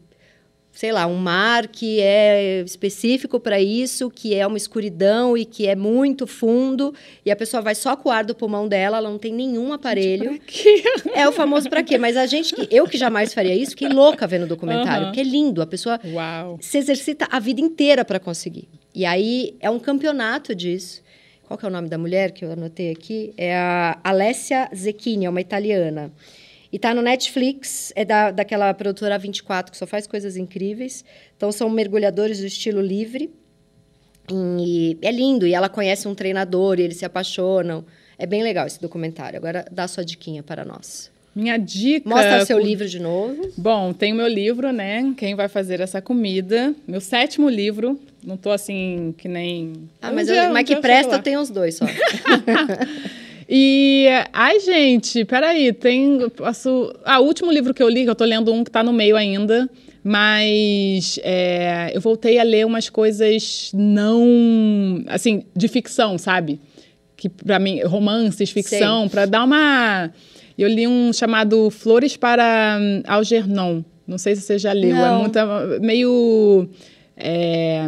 sei lá, um mar que é específico para isso, que é uma escuridão e que é muito fundo, e a pessoa vai só com o ar do pulmão dela, ela não tem nenhum aparelho. Quê? É o famoso pra quê? Mas a gente, que eu que jamais faria isso, fiquei louca vendo o documentário, Aham. porque é lindo, a pessoa Uau. se exercita a vida inteira para conseguir. E aí é um campeonato disso. Qual que é o nome da mulher que eu anotei aqui? É a Alessia Zecchini, é uma italiana. E tá no Netflix, é da, daquela produtora 24, que só faz coisas incríveis. Então são mergulhadores do estilo livre. E é lindo, e ela conhece um treinador, e eles se apaixonam. É bem legal esse documentário. Agora dá sua diquinha para nós. Minha dica. Mostra o seu livro de novo. Bom, tem o meu livro, né? Quem vai fazer essa comida? Meu sétimo livro. Não tô assim que nem. Ah, Um mas, dia- eu, um mas dia que eu presta, lá. eu tenho os dois só. E, ai, gente, peraí, tem. Posso. Ah, o último livro que eu li, que eu tô lendo um que tá no meio ainda, mas é, eu voltei a ler umas coisas não. Assim, de ficção, sabe? Que pra mim, romances, ficção, pra dar uma. Eu li um chamado Flores para Algernon. Não sei se você já leu. Não. É muito, meio é,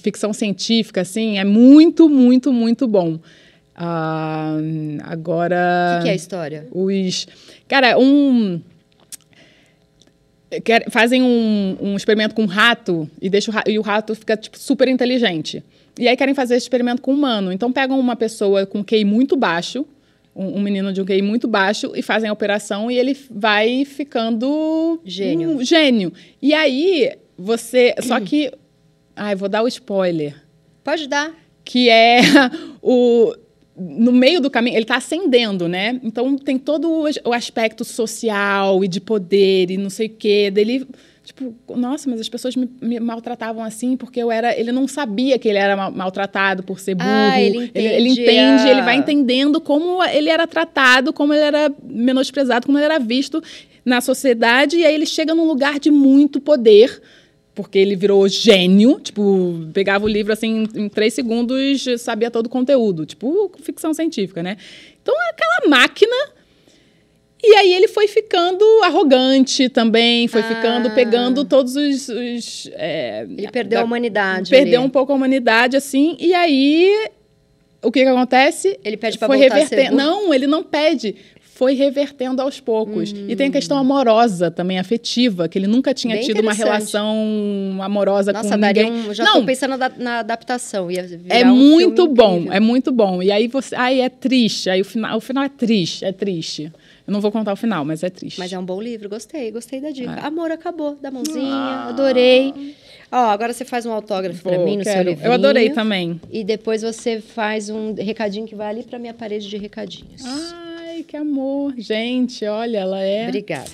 ficção científica, assim, é muito, muito, muito bom. Ah, agora. O que, que é a história? Os. Cara, um fazem um, um, experimento com um rato e, deixa o rato, e o rato fica tipo, super inteligente. E aí querem fazer esse experimento com um humano. Então pegam uma pessoa com QI muito baixo, um, um, menino de um QI muito baixo, e fazem a operação e ele vai ficando gênio. Um gênio. E aí você. Só que. Ai, vou dar o spoiler. Pode dar. Que é o no meio do caminho, ele está ascendendo, né? Então tem todo o aspecto social e de poder e não sei o quê. Dele, tipo, nossa, mas as pessoas me, me, maltratavam assim porque eu era. Ele não sabia que ele era mal, maltratado por ser burro. Ah, ele entende. Ele, ele entende, ele vai entendendo como ele era tratado, como ele era menosprezado, como ele era visto na sociedade. E aí ele chega num lugar de muito poder porque ele virou gênio, tipo, pegava o livro assim em três segundos, sabia todo o conteúdo, tipo ficção científica, né? Então é aquela máquina. E aí ele foi ficando arrogante também, foi ah. ficando pegando todos os. os é, ele perdeu da, a humanidade. Perdeu ali. um pouco a humanidade, assim, e aí o que, que acontece? Ele pede para voltar reverter. Não, ele não pede foi revertendo aos poucos. Hum. E tem a questão amorosa também, afetiva, que ele nunca tinha Bem tido uma relação amorosa Nossa, com ninguém. Um, já estou pensando na, na, adaptação. Ia é um muito bom, incrível. é muito bom. E aí você. Aí é triste. Aí o final, o final é triste, é triste. Eu não vou contar o final, mas é triste. Mas é um bom livro, gostei, gostei da dica. É. Amor acabou, da mãozinha, ah. adorei. Ó, agora você faz um autógrafo para mim no quero. seu livro. Eu adorei também. E depois você faz um recadinho que vai ali para minha parede de recadinhos. Ah que amor. Gente, olha, ela é. Obrigada.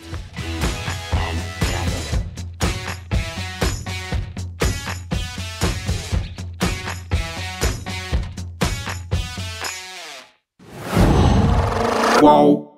Qual?